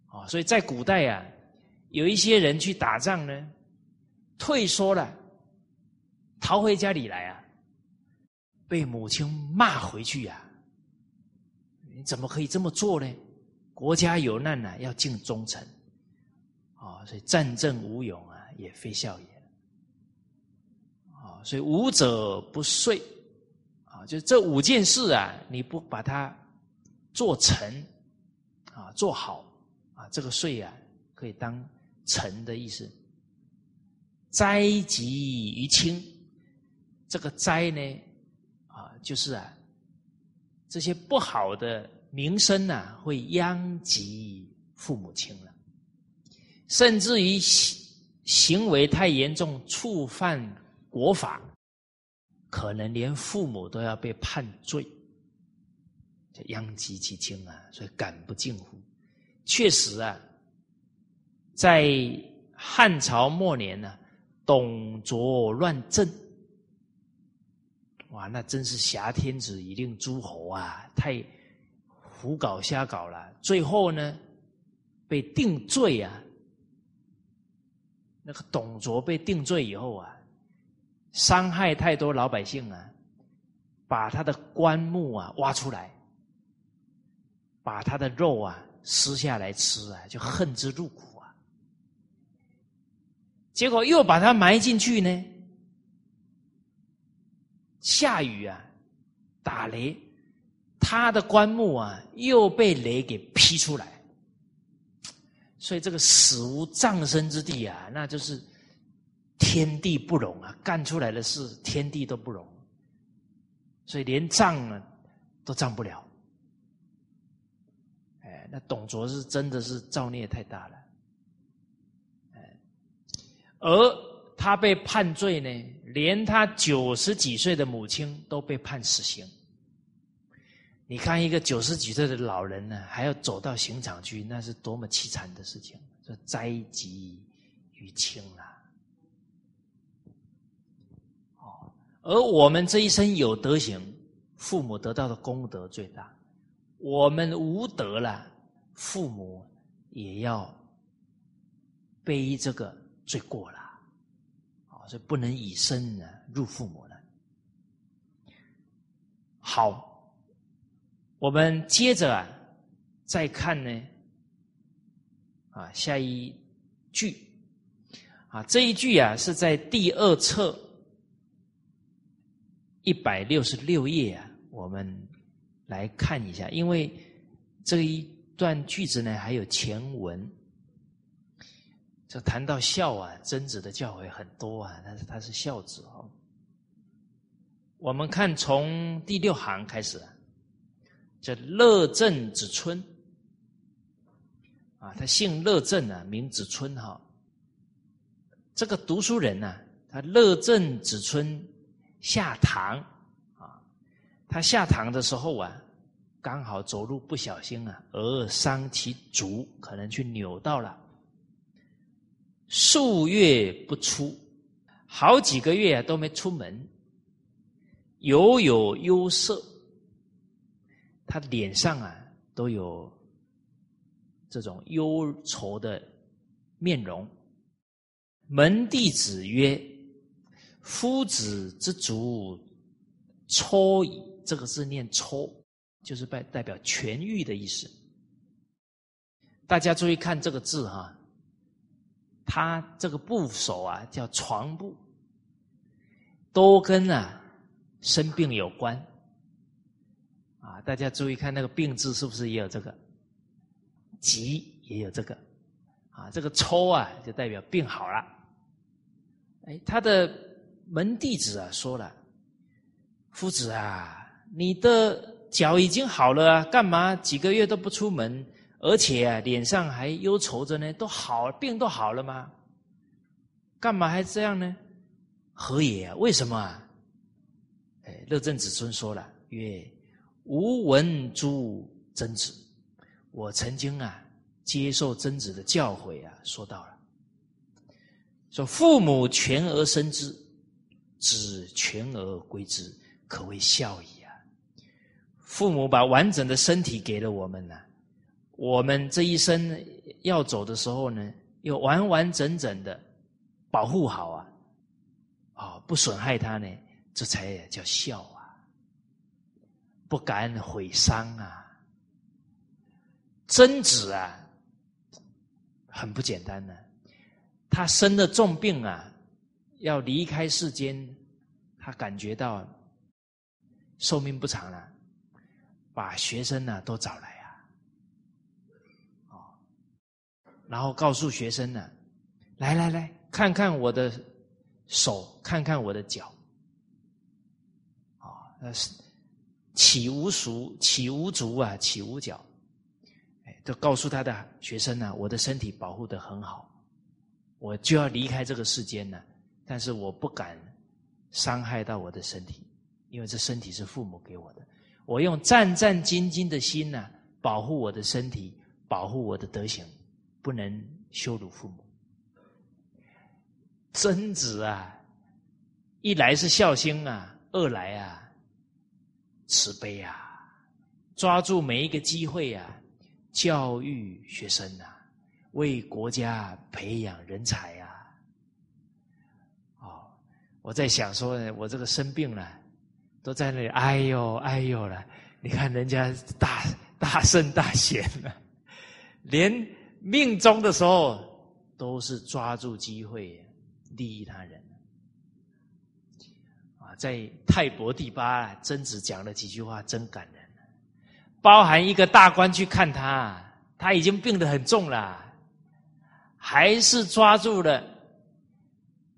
啊，所以在古代啊，有一些人去打仗呢，退缩了，逃回家里来啊，被母亲骂回去呀。你怎么可以这么做呢？国家有难呢，要尽忠诚啊！所以战争无勇啊，也非孝也啊！所以武者不遂啊，就这五件事啊，你不把它做成啊，做好啊，这个遂啊，可以当成的意思灾及于亲。这个灾呢，啊，就是啊，这些不好的名声呐，会殃及父母亲了，甚至于行行为太严重，触犯国法，可能连父母都要被判罪，殃及其亲啊，所以感不近乎。确实啊，在汉朝末年呢，董卓乱政，哇，那真是挟天子以令诸侯啊，太胡搞瞎搞了。最后呢，被定罪啊。那个董卓被定罪以后啊，伤害太多老百姓啊，把他的棺木啊挖出来，把他的肉啊。撕下来吃啊，就恨之入骨！结果又把它埋进去呢。下雨啊，打雷，他的棺木啊又被雷给劈出来。所以这个死无葬身之地啊，那就是天地不容啊！干出来的事，天地都不容，所以连葬啊都葬不了。哎那董卓是真的是造孽太大了，而他被判罪呢，连他九十几岁的母亲都被判死刑。你看一个九十几岁的老人呢，还要走到刑场去，那是多么凄惨的事情！这灾及于亲啊！哦，而我们这一生有德行，父母得到的功德最大；我们无德了。父母也要背这个罪过了，啊，所以不能以身呢入父母了。好，我们接着啊再看呢，啊下一句，啊这一句啊是在第二册一百六十六页啊，我们来看一下，因为这一。段句子呢，还有前文。这谈到孝啊，曾子的教诲很多啊，但是他是孝子哦。我们看从第六行开始，叫乐正子春啊，他姓乐正啊，名子春哈。这个读书人呢，他乐正子春下堂啊，他下堂的时候啊。刚好走路不小心啊，而伤其足，可能去扭到了。数月不出，好几个月都没出门，犹有忧色。他脸上啊都有这种忧愁的面容。门弟子曰：“夫子之足搓矣。”这个字念搓。就是代代表痊愈的意思。大家注意看这个字哈，他这个部首啊叫床部，都跟啊生病有关。啊，大家注意看那个病字是不是也有这个？急也有这个。啊，这个抽啊就代表病好了。哎，他的门弟子啊说了：“夫子啊，你的。”脚已经好了，干嘛几个月都不出门，而且啊脸上还忧愁着呢？都好病都好了吗？干嘛还这样呢？何也啊？为什么啊？哎，乐正子孙说了：“曰，吾闻诸曾子，我曾经啊接受曾子的教诲啊，说到了，说父母全而生之，子全而归之，可谓孝矣啊。”父母把完整的身体给了我们呢，我们这一生要走的时候呢，要完完整整的保护好啊，啊，不损害他呢，这才叫孝啊，不敢毁伤啊。曾子啊，很不简单呢，他生了重病啊，要离开世间，他感觉到寿命不长了。把学生呢都找来啊，哦，然后告诉学生呢，来来来看看我的手看看我的脚，啊，那是起无足，起无足啊，起无脚，哎，都告诉他的学生呢，我的身体保护的很好，我就要离开这个世间了，但是我不敢伤害到我的身体，因为这身体是父母给我的，我用战战兢兢的心呢，保护我的身体，保护我的德行，不能羞辱父母。曾子啊，一来是孝心啊，二来啊慈悲啊，抓住每一个机会啊，教育学生啊，为国家培养人才啊。哦，我在想说，我这个生病了，都在那里哎呦哎呦了。你看人家大大圣大贤了，连命中的时候都是抓住机会。利益他人啊，在泰伯第八，曾子讲了几句话，真感人。包含一个大官去看他，他已经病得很重了，还是抓住了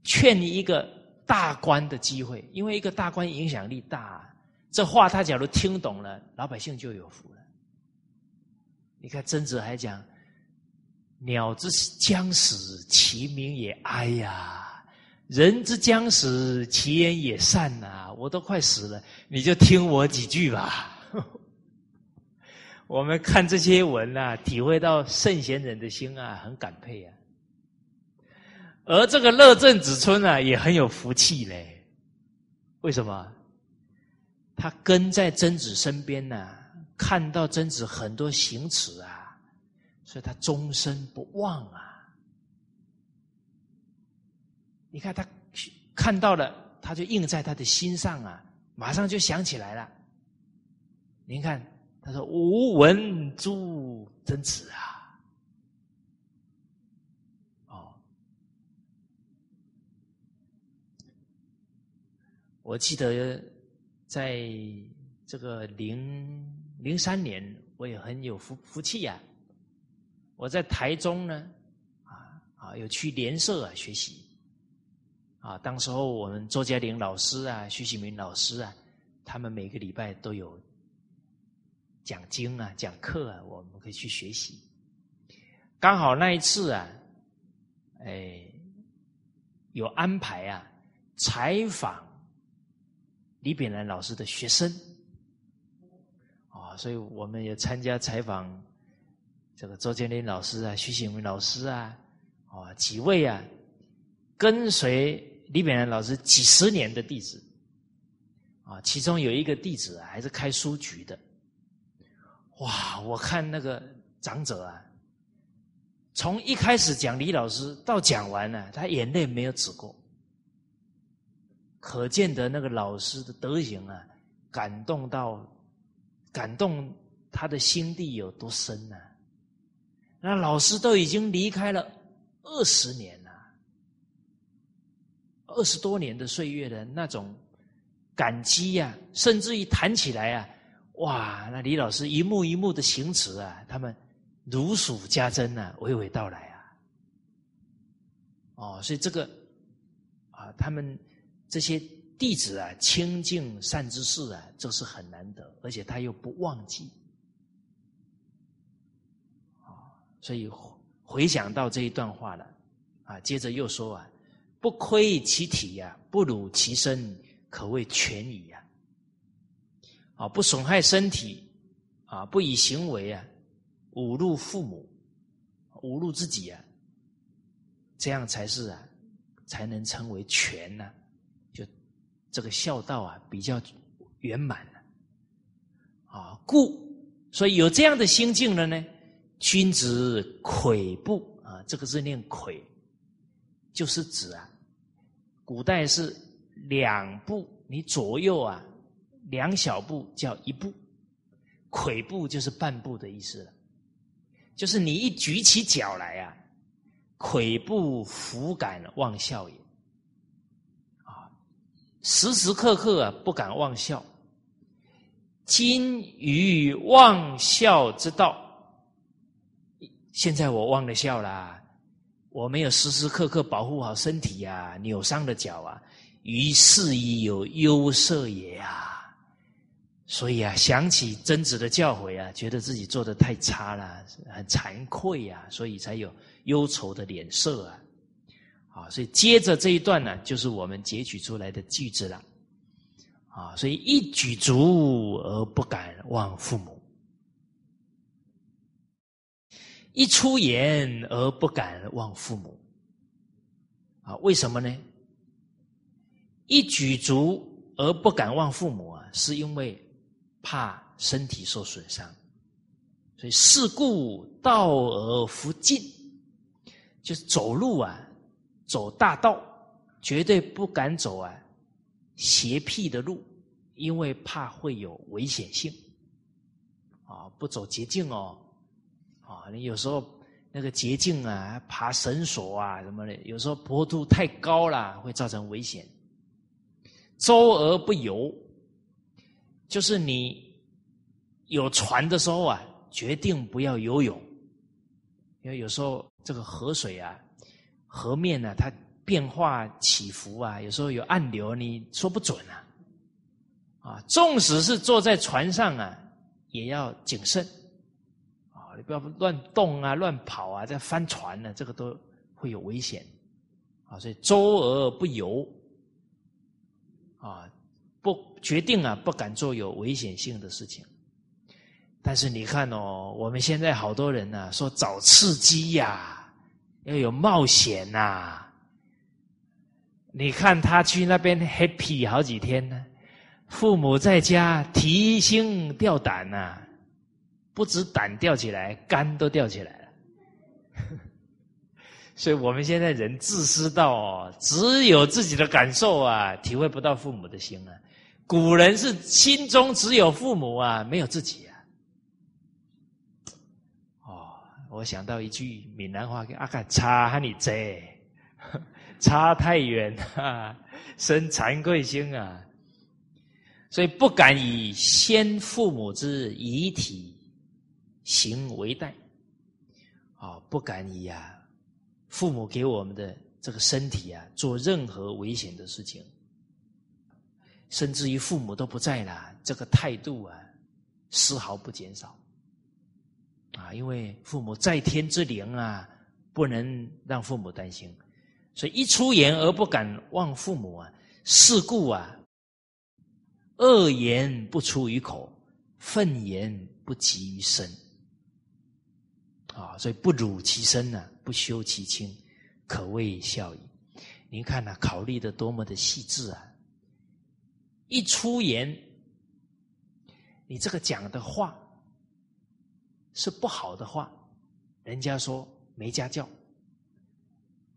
劝你一个大官的机会，因为一个大官影响力大。这话他假如听懂了，老百姓就有福了。你看曾子还讲。鸟之将死，其鸣也哀呀；人之将死，其言也善呐。我都快死了，你就听我几句吧。我们看这些文啊，体会到圣贤人的心啊，很感佩啊。而这个乐正子春啊，也很有福气嘞。为什么？他跟在曾子身边呢，看到曾子很多行持啊。所以他终身不忘啊！你看他看到了，他就印在他的心上啊，马上就想起来了。您看，他说：“吾闻诸曾子啊，哦，我记得在这个零零三年，我也很有福福气呀。”我在台中呢，啊啊，有去联社啊学习，啊，当时候我们周嘉玲老师啊、徐启明老师啊，他们每个礼拜都有讲经啊、讲课啊，我们可以去学习。刚好那一次啊，哎，有安排啊，采访李炳南老师的学生，啊，所以我们也参加采访。这个周建林老师啊，徐醒文老师啊，啊几位啊，跟随李炳南老师几十年的弟子，啊，其中有一个弟子啊，还是开书局的。哇，我看那个长者啊，从一开始讲李老师到讲完了，他眼泪没有止过，可见得那个老师的德行啊，感动到感动他的心地有多深呢？那老师都已经离开了二十年了，二十多年的岁月的那种感激呀，甚至于谈起来啊，哇！那李老师一幕一幕的行词啊，他们如数家珍啊，娓娓道来啊。哦，所以这个啊，他们这些弟子啊，清净善知识啊，这是很难得，而且他又不忘记。所以回想到这一段话了，啊，接着又说啊，不亏其体呀，不辱其身，可谓全矣呀。啊，不损害身体，啊，不以行为啊侮辱父母，侮辱自己啊，这样才是啊，才能称为全呢。就这个孝道啊，比较圆满了。啊，故所以有这样的心境了呢。君子跬步啊，这个字念跬，就是指啊，古代是两步，你左右啊两小步叫一步，跬步就是半步的意思了，就是你一举起脚来啊，跬步弗敢忘孝也，啊，时时刻刻啊不敢忘孝，今于忘孝之道。现在我忘了笑啦，我没有时时刻刻保护好身体呀，扭伤了脚啊，于是已有忧色也啊。所以啊，想起曾子的教诲啊，觉得自己做的太差了，很惭愧呀，所以才有忧愁的脸色啊。啊，所以接着这一段呢，就是我们截取出来的句子了。啊，所以一举足而不敢忘父母。一出言而不敢忘父母，啊，为什么呢？一举足而不敢忘父母啊，是因为怕身体受损伤，所以事故道而弗进，就是走路啊，走大道绝对不敢走啊邪僻的路，因为怕会有危险性，啊，不走捷径哦。啊，你有时候那个捷径啊，爬绳索啊什么的，有时候坡度太高了，会造成危险。周而不游，就是你有船的时候啊，决定不要游泳，因为有时候这个河水啊，河面呢，它变化起伏啊，有时候有暗流，你说不准啊。啊，纵使是坐在船上啊，也要谨慎。不要乱动啊，乱跑啊，在翻船呢，这个都会有危险啊。所以周而不游啊，不决定啊，不敢做有危险性的事情。但是你看哦，我们现在好多人呢，说找刺激呀，要有冒险呐。你看他去那边 happy 好几天呢，父母在家提心吊胆呐。不止胆吊起来，肝都吊起来了。所以我们现在人自私到哦，只有自己的感受啊，体会不到父母的心啊。古人是心中只有父母啊，没有自己啊。哦，我想到一句闽南话：“阿卡差哈你这 差太远啊，生惭愧心啊。”所以不敢以先父母之遗体。行为代，啊，不敢以啊父母给我们的这个身体啊做任何危险的事情，甚至于父母都不在了，这个态度啊丝毫不减少，啊，因为父母在天之灵啊，不能让父母担心，所以一出言而不敢忘父母啊，是故啊，恶言不出于口，愤言不及于身。啊，所以不辱其身呢，不修其亲，可谓孝矣。您看呐，考虑的多么的细致啊！一出言，你这个讲的话是不好的话，人家说没家教，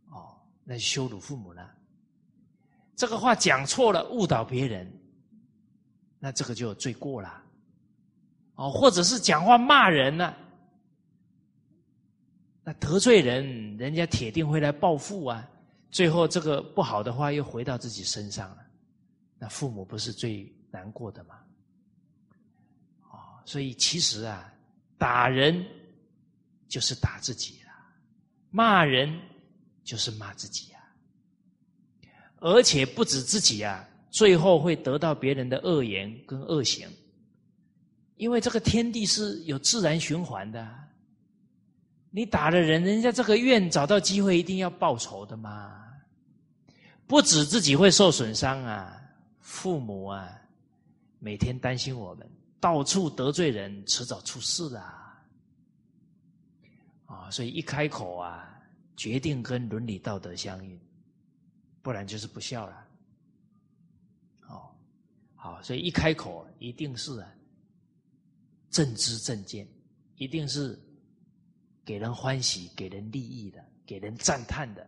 哦，那羞辱父母了。这个话讲错了，误导别人，那这个就有罪过了。哦，或者是讲话骂人呢？那得罪人，人家铁定会来报复啊！最后这个不好的话又回到自己身上了，那父母不是最难过的吗？哦，所以其实啊，打人就是打自己啊，骂人就是骂自己啊，而且不止自己啊，最后会得到别人的恶言跟恶行，因为这个天地是有自然循环的。你打了人，人家这个愿找到机会一定要报仇的嘛？不止自己会受损伤啊，父母啊，每天担心我们，到处得罪人，迟早出事的啊！啊，所以一开口啊，决定跟伦理道德相应，不然就是不孝了。哦，好，所以一开口一定是啊，正知正见，一定是。给人欢喜、给人利益的、给人赞叹的，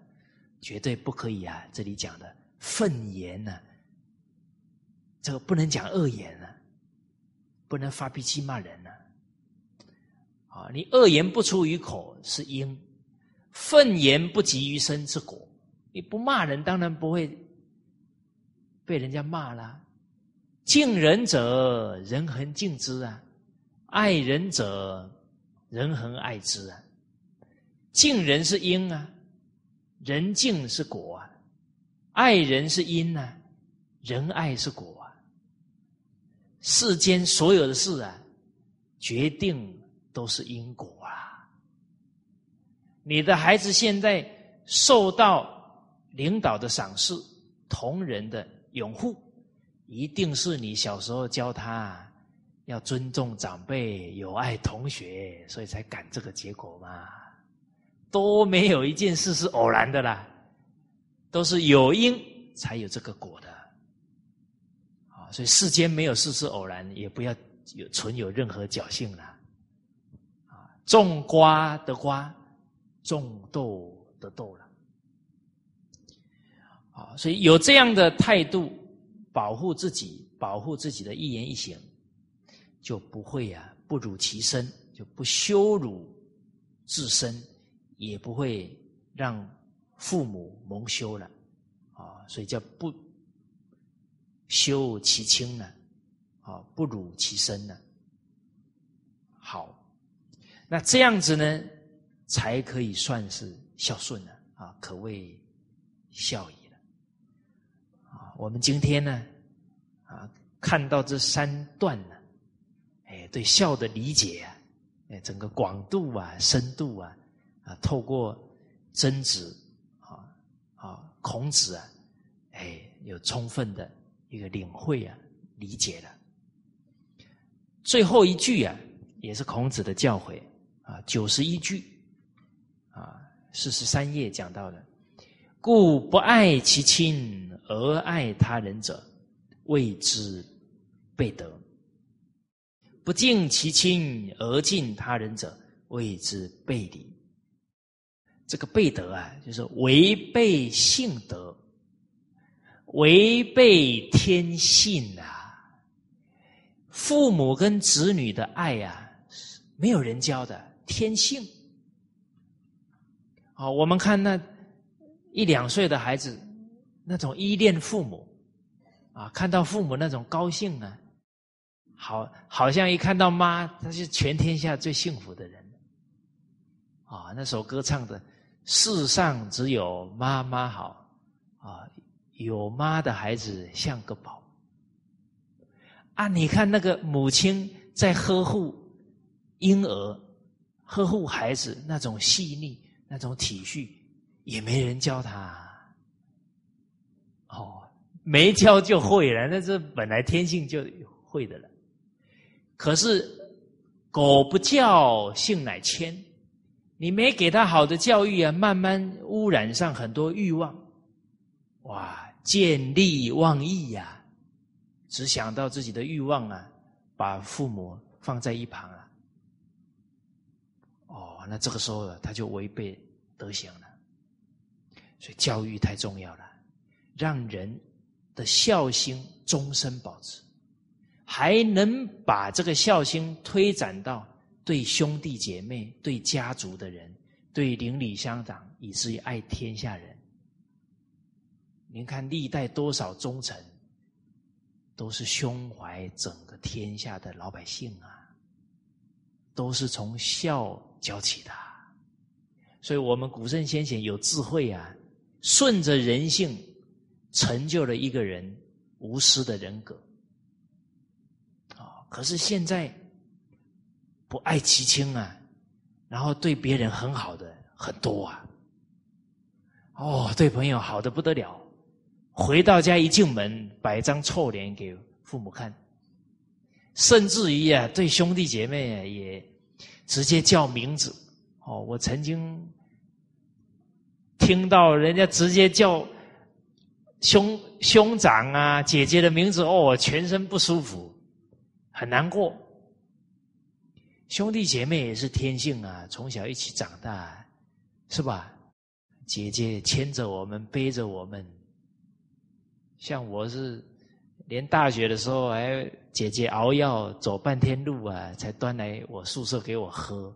绝对不可以啊！这里讲的愤言呢，这个不能讲恶言啊，不能发脾气骂人呢。啊，你恶言不出于口是因，愤言不及于身是果。你不骂人，当然不会被人家骂啦。敬人者，人恒敬之啊；爱人者，人恒爱之啊。敬人是因啊，人敬是果啊，爱人是因呐，仁爱是果啊。世间所有的事啊，决定都是因果啊。你的孩子现在受到领导的赏识，同仁的拥护，一定是你小时候教他要尊重长辈、友爱同学，所以才赶这个结果嘛。都没有一件事是偶然的啦，都是有因才有这个果的。啊，所以世间没有事是偶然，也不要有存有任何侥幸了。啊，种瓜得瓜，种豆得豆了。啊，所以有这样的态度，保护自己，保护自己的一言一行，就不会啊不辱其身，就不羞辱自身。也不会让父母蒙羞了，啊，所以叫不羞其亲呢，啊，不辱其身呢。好，那这样子呢，才可以算是孝顺了，啊，可谓孝矣了。啊，我们今天呢，啊，看到这三段呢，哎，对孝的理解啊，哎，整个广度啊，深度啊。啊，透过曾子啊啊孔子啊，哎，有充分的一个领会啊，理解了。最后一句啊，也是孔子的教诲啊，九十一句啊，四十三页讲到的，故不爱其亲而爱他人者，谓之悖德；不敬其亲而敬他人者，谓之悖礼。这个背德啊，就是违背性德，违背天性啊！父母跟子女的爱呀，没有人教的天性。好，我们看那一两岁的孩子，那种依恋父母啊，看到父母那种高兴啊，好，好像一看到妈，他是全天下最幸福的人啊！那首歌唱的。世上只有妈妈好，啊，有妈的孩子像个宝。啊，你看那个母亲在呵护婴儿、呵护孩子那种细腻、那种体恤，也没人教他。哦，没教就会了，那这本来天性就会的了。可是狗不叫，性乃迁。你没给他好的教育啊，慢慢污染上很多欲望，哇，见利忘义呀，只想到自己的欲望啊，把父母放在一旁啊，哦，那这个时候他就违背德行了。所以教育太重要了，让人的孝心终身保持，还能把这个孝心推展到。对兄弟姐妹、对家族的人、对邻里乡长，以至于爱天下人。您看历代多少忠臣，都是胸怀整个天下的老百姓啊，都是从孝教起的。所以，我们古圣先贤有智慧啊，顺着人性，成就了一个人无私的人格。啊，可是现在。不爱其亲啊，然后对别人很好的很多啊，哦，对朋友好的不得了，回到家一进门摆张臭脸给父母看，甚至于啊，对兄弟姐妹也直接叫名字。哦，我曾经听到人家直接叫兄兄长啊、姐姐的名字，哦，我全身不舒服，很难过。兄弟姐妹也是天性啊，从小一起长大，是吧？姐姐牵着我们，背着我们。像我是连大学的时候，还姐姐熬药走半天路啊，才端来我宿舍给我喝。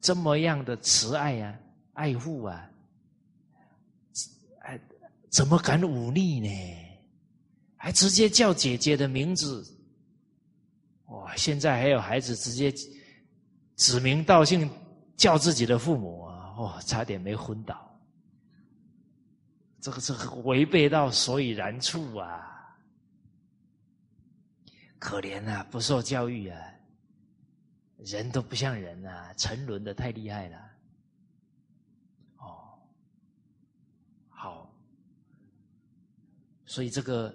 这么样的慈爱啊，爱护啊，怎么敢忤逆呢？还直接叫姐姐的名字。哇！现在还有孩子直接指名道姓叫自己的父母啊！哦，差点没昏倒。这个这个违背到所以然处啊！可怜啊，不受教育啊，人都不像人啊，沉沦的太厉害了。哦，好，所以这个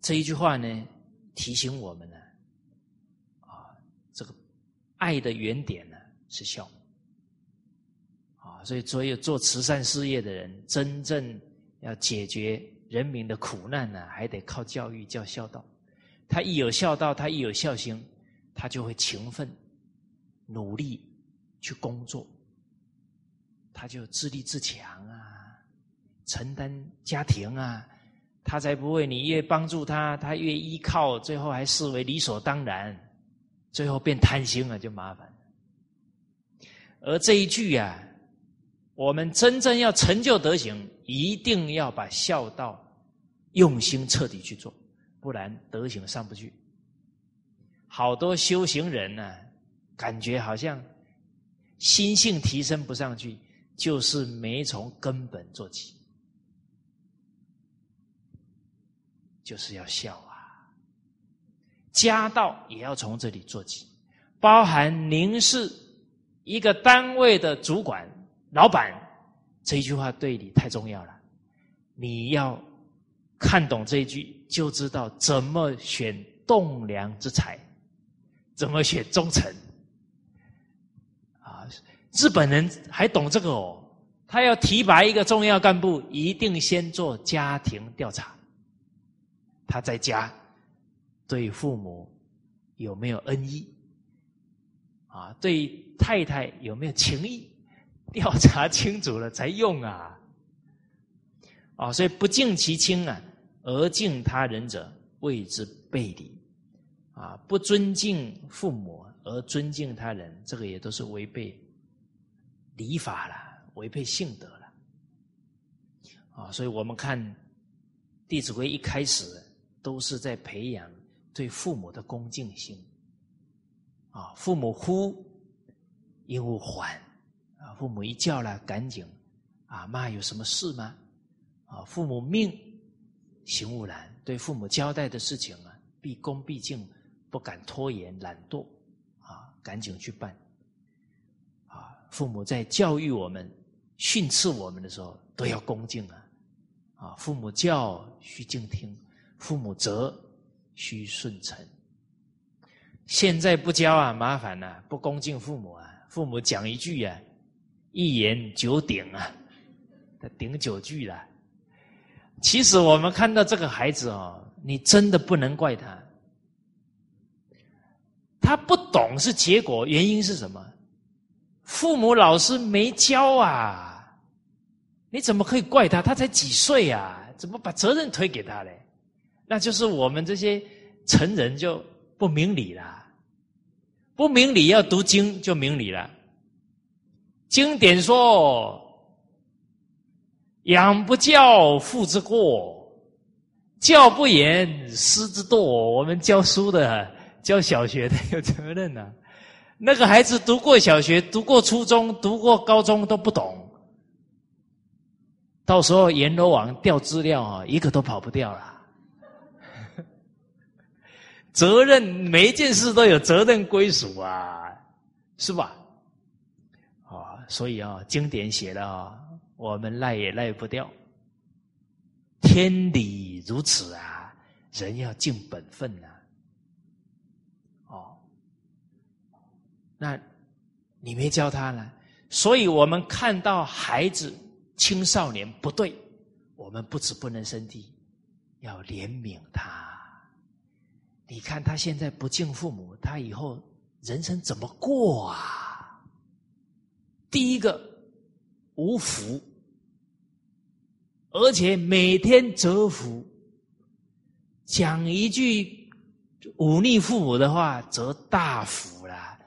这一句话呢，提醒我们呢，啊，这个爱的原点呢是孝。啊所以，所有做慈善事业的人，真正要解决人民的苦难呢，还得靠教育，叫孝道。他一有孝道，他一有孝心，他就会勤奋、努力去工作，他就自立自强啊，承担家庭啊，他才不会你越帮助他，他越依靠，最后还视为理所当然，最后变贪心了，就麻烦。而这一句啊。我们真正要成就德行，一定要把孝道用心彻底去做，不然德行上不去。好多修行人呢，感觉好像心性提升不上去，就是没从根本做起，就是要孝啊。家道也要从这里做起，包含您是一个单位的主管。老板，这一句话对你太重要了。你要看懂这一句，就知道怎么选栋梁之才，怎么选忠臣。啊，日本人还懂这个哦。他要提拔一个重要干部，一定先做家庭调查。他在家对父母有没有恩义？啊，对太太有没有情义？调查清楚了才用啊！啊，所以不敬其亲啊，而敬他人者，谓之背礼。啊，不尊敬父母而尊敬他人，这个也都是违背礼法了，违背性德了。啊，所以我们看《弟子规》一开始都是在培养对父母的恭敬心。啊，父母呼，应勿缓。啊，父母一叫了，赶紧啊！妈有什么事吗？啊，父母命，行勿懒。对父母交代的事情啊，毕恭毕敬，不敢拖延、懒惰啊，赶紧去办。啊，父母在教育我们、训斥我们的时候，都要恭敬啊！啊，父母教须敬听，父母责须顺承。现在不教啊，麻烦了，不恭敬父母啊，父母讲一句呀。一言九鼎啊，他顶九句了。其实我们看到这个孩子哦，你真的不能怪他，他不懂是结果，原因是什么？父母老师没教啊，你怎么可以怪他？他才几岁啊？怎么把责任推给他嘞？那就是我们这些成人就不明理了，不明理要读经就明理了。经典说：“养不教，父之过；教不严，师之惰。”我们教书的、教小学的有责任呐。那个孩子读过小学、读过初中、读过高中都不懂，到时候阎罗王调资料啊，一个都跑不掉了。责任每一件事都有责任归属啊，是吧？啊所以啊，经典写的啊，我们赖也赖不掉。天理如此啊，人要尽本分呐。哦，那你没教他呢，所以我们看到孩子、青少年不对，我们不止不能生气，要怜悯他。你看他现在不敬父母，他以后人生怎么过啊？第一个无福，而且每天折福，讲一句忤逆父母的话，折大福了。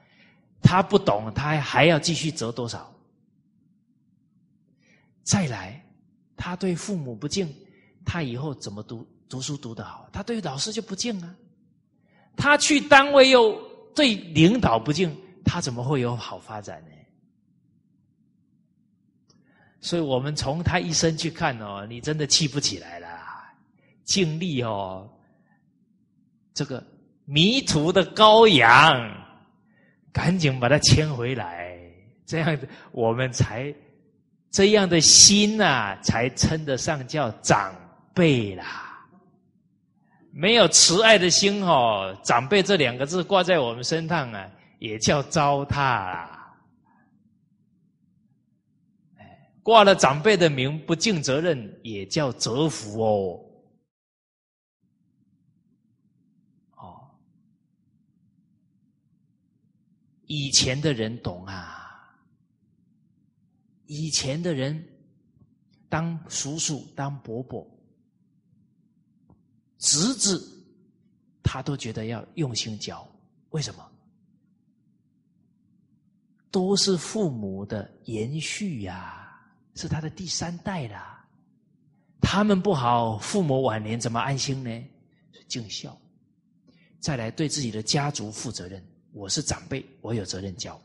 他不懂，他还要继续折多少？再来，他对父母不敬，他以后怎么读读书读得好？他对老师就不敬啊。他去单位又对领导不敬，他怎么会有好发展呢？所以我们从他一生去看哦，你真的气不起来了。尽力哦，这个迷途的羔羊，赶紧把它牵回来，这样子我们才这样的心呐，才称得上叫长辈啦。没有慈爱的心哦，长辈这两个字挂在我们身上啊，也叫糟蹋啦。挂了长辈的名，不尽责任，也叫折福哦。哦以前的人懂啊，以前的人当叔叔、当伯伯、侄子，他都觉得要用心教。为什么？都是父母的延续呀，是他的第三代啦。他们不好，父母晚年怎么安心呢？尽孝，再来对自己的家族负责任。我是长辈，我有责任教。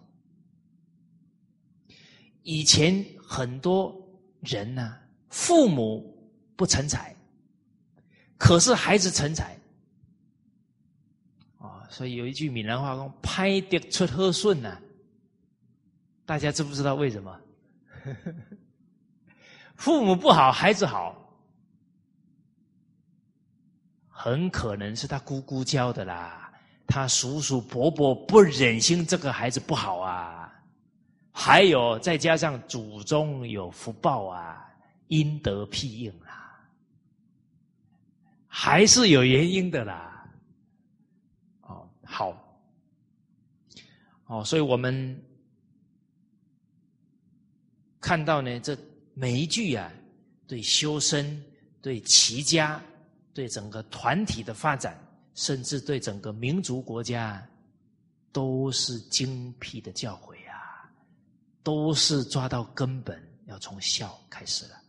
以前很多人呢，父母不成才，可是孩子成才，啊，所以有一句闽南话讲“拍得出好顺”呐，大家知不知道为什么？父母不好，孩子好，很可能是他姑姑教的啦。他叔叔伯伯不忍心这个孩子不好啊，还有再加上祖宗有福报啊，阴德庇应啊，还是有原因的啦。哦，好，哦，所以我们看到呢，这每一句啊，对修身、对齐家、对整个团体的发展。甚至对整个民族国家都是精辟的教诲啊，都是抓到根本，要从孝开始了。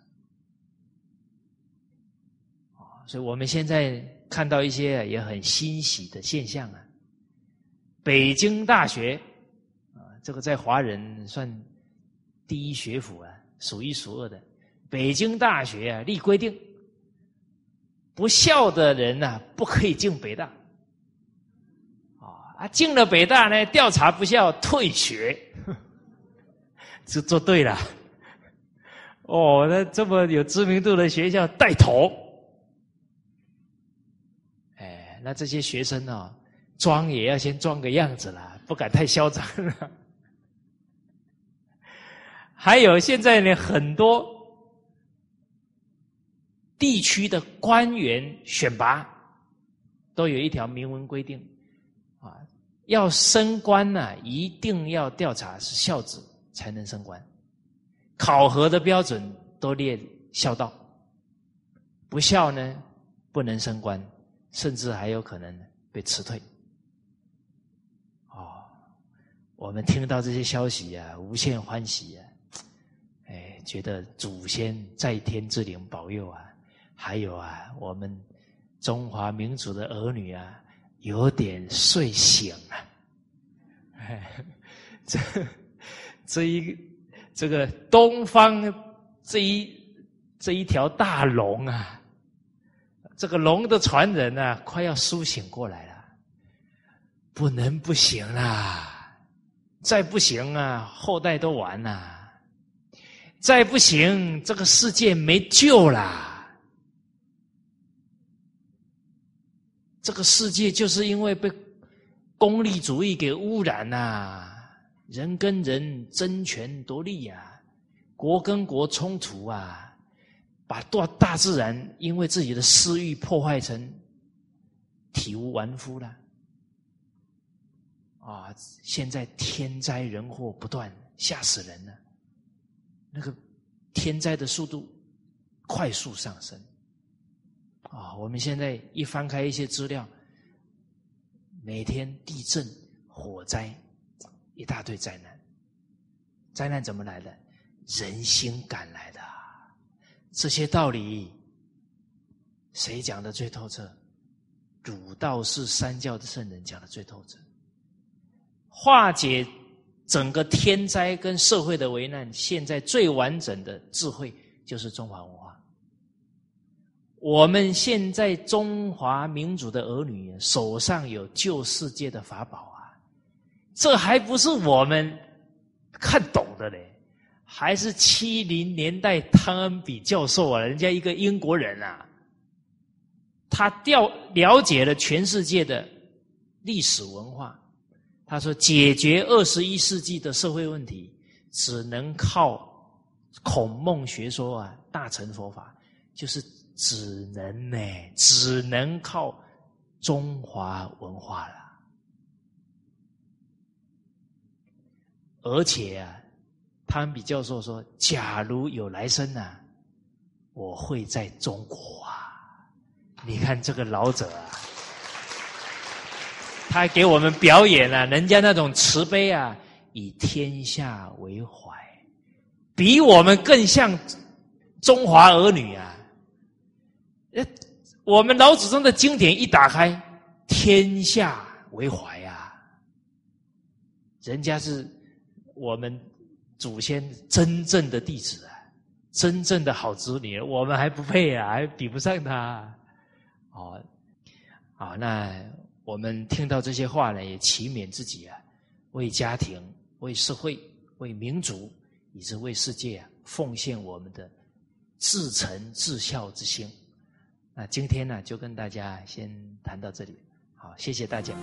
所以我们现在看到一些也很欣喜的现象啊。北京大学啊，这个在华人算第一学府啊，数一数二的。北京大学啊，立规定。不孝的人呐，不可以进北大。啊，啊，进了北大呢，调查不孝，退学。这做对了。哦，那这么有知名度的学校带头。那这些学生呢，装也要先装个样子啦，不敢太嚣张了。还有现在呢，很多。地区的官员选拔都有一条明文规定，啊，要升官呢，一定要调查是孝子才能升官，考核的标准都列孝道，不孝呢不能升官，甚至还有可能被辞退。哦，我们听到这些消息啊，无限欢喜啊，哎，觉得祖先在天之灵保佑啊。还有啊，我们中华民族的儿女啊，有点睡醒了。哎这这一这个东方这一这一条大龙啊，这个龙的传人啊，快要苏醒过来了，不能不行啦！再不行啊，后代都完了；再不行，这个世界没救啦！这个世界就是因为被功利主义给污染呐，人跟人争权夺利呀，国跟国冲突啊，把大大自然因为自己的私欲破坏成体无完肤了。啊，现在天灾人祸不断，吓死人了。那个天灾的速度快速上升。啊，我们现在一翻开一些资料，每天地震、火灾，一大堆灾难。灾难怎么来的？人心赶来的。这些道理，谁讲的最透彻？儒道是三教的圣人讲的最透彻。化解整个天灾跟社会的危难，现在最完整的智慧就是中华文化。我们现在中华民族的儿女手上有旧世界的法宝啊，这还不是我们看懂的嘞，还是七零年代汤恩比教授啊，人家一个英国人啊，他调了解了全世界的历史文化，他说解决二十一世纪的社会问题，只能靠孔孟学说啊，大乘佛法就是。只能呢，只能靠中华文化了。而且啊，汤比教授说：“假如有来生呢，我会在中国啊。”你看这个老者啊，他给我们表演了人家那种慈悲啊，以天下为怀，比我们更像中华儿女啊。呃，我们老祖宗的经典一打开，天下为怀呀。人家是我们祖先真正的弟子啊，真正的好子女，我们还不配啊，还比不上他。哦，啊，那我们听到这些话呢，也祈勉自己啊，为家庭、为社会、为民族，以及为世界啊，奉献我们的至诚至孝之心。那今天呢，就跟大家先谈到这里，好，谢谢大家。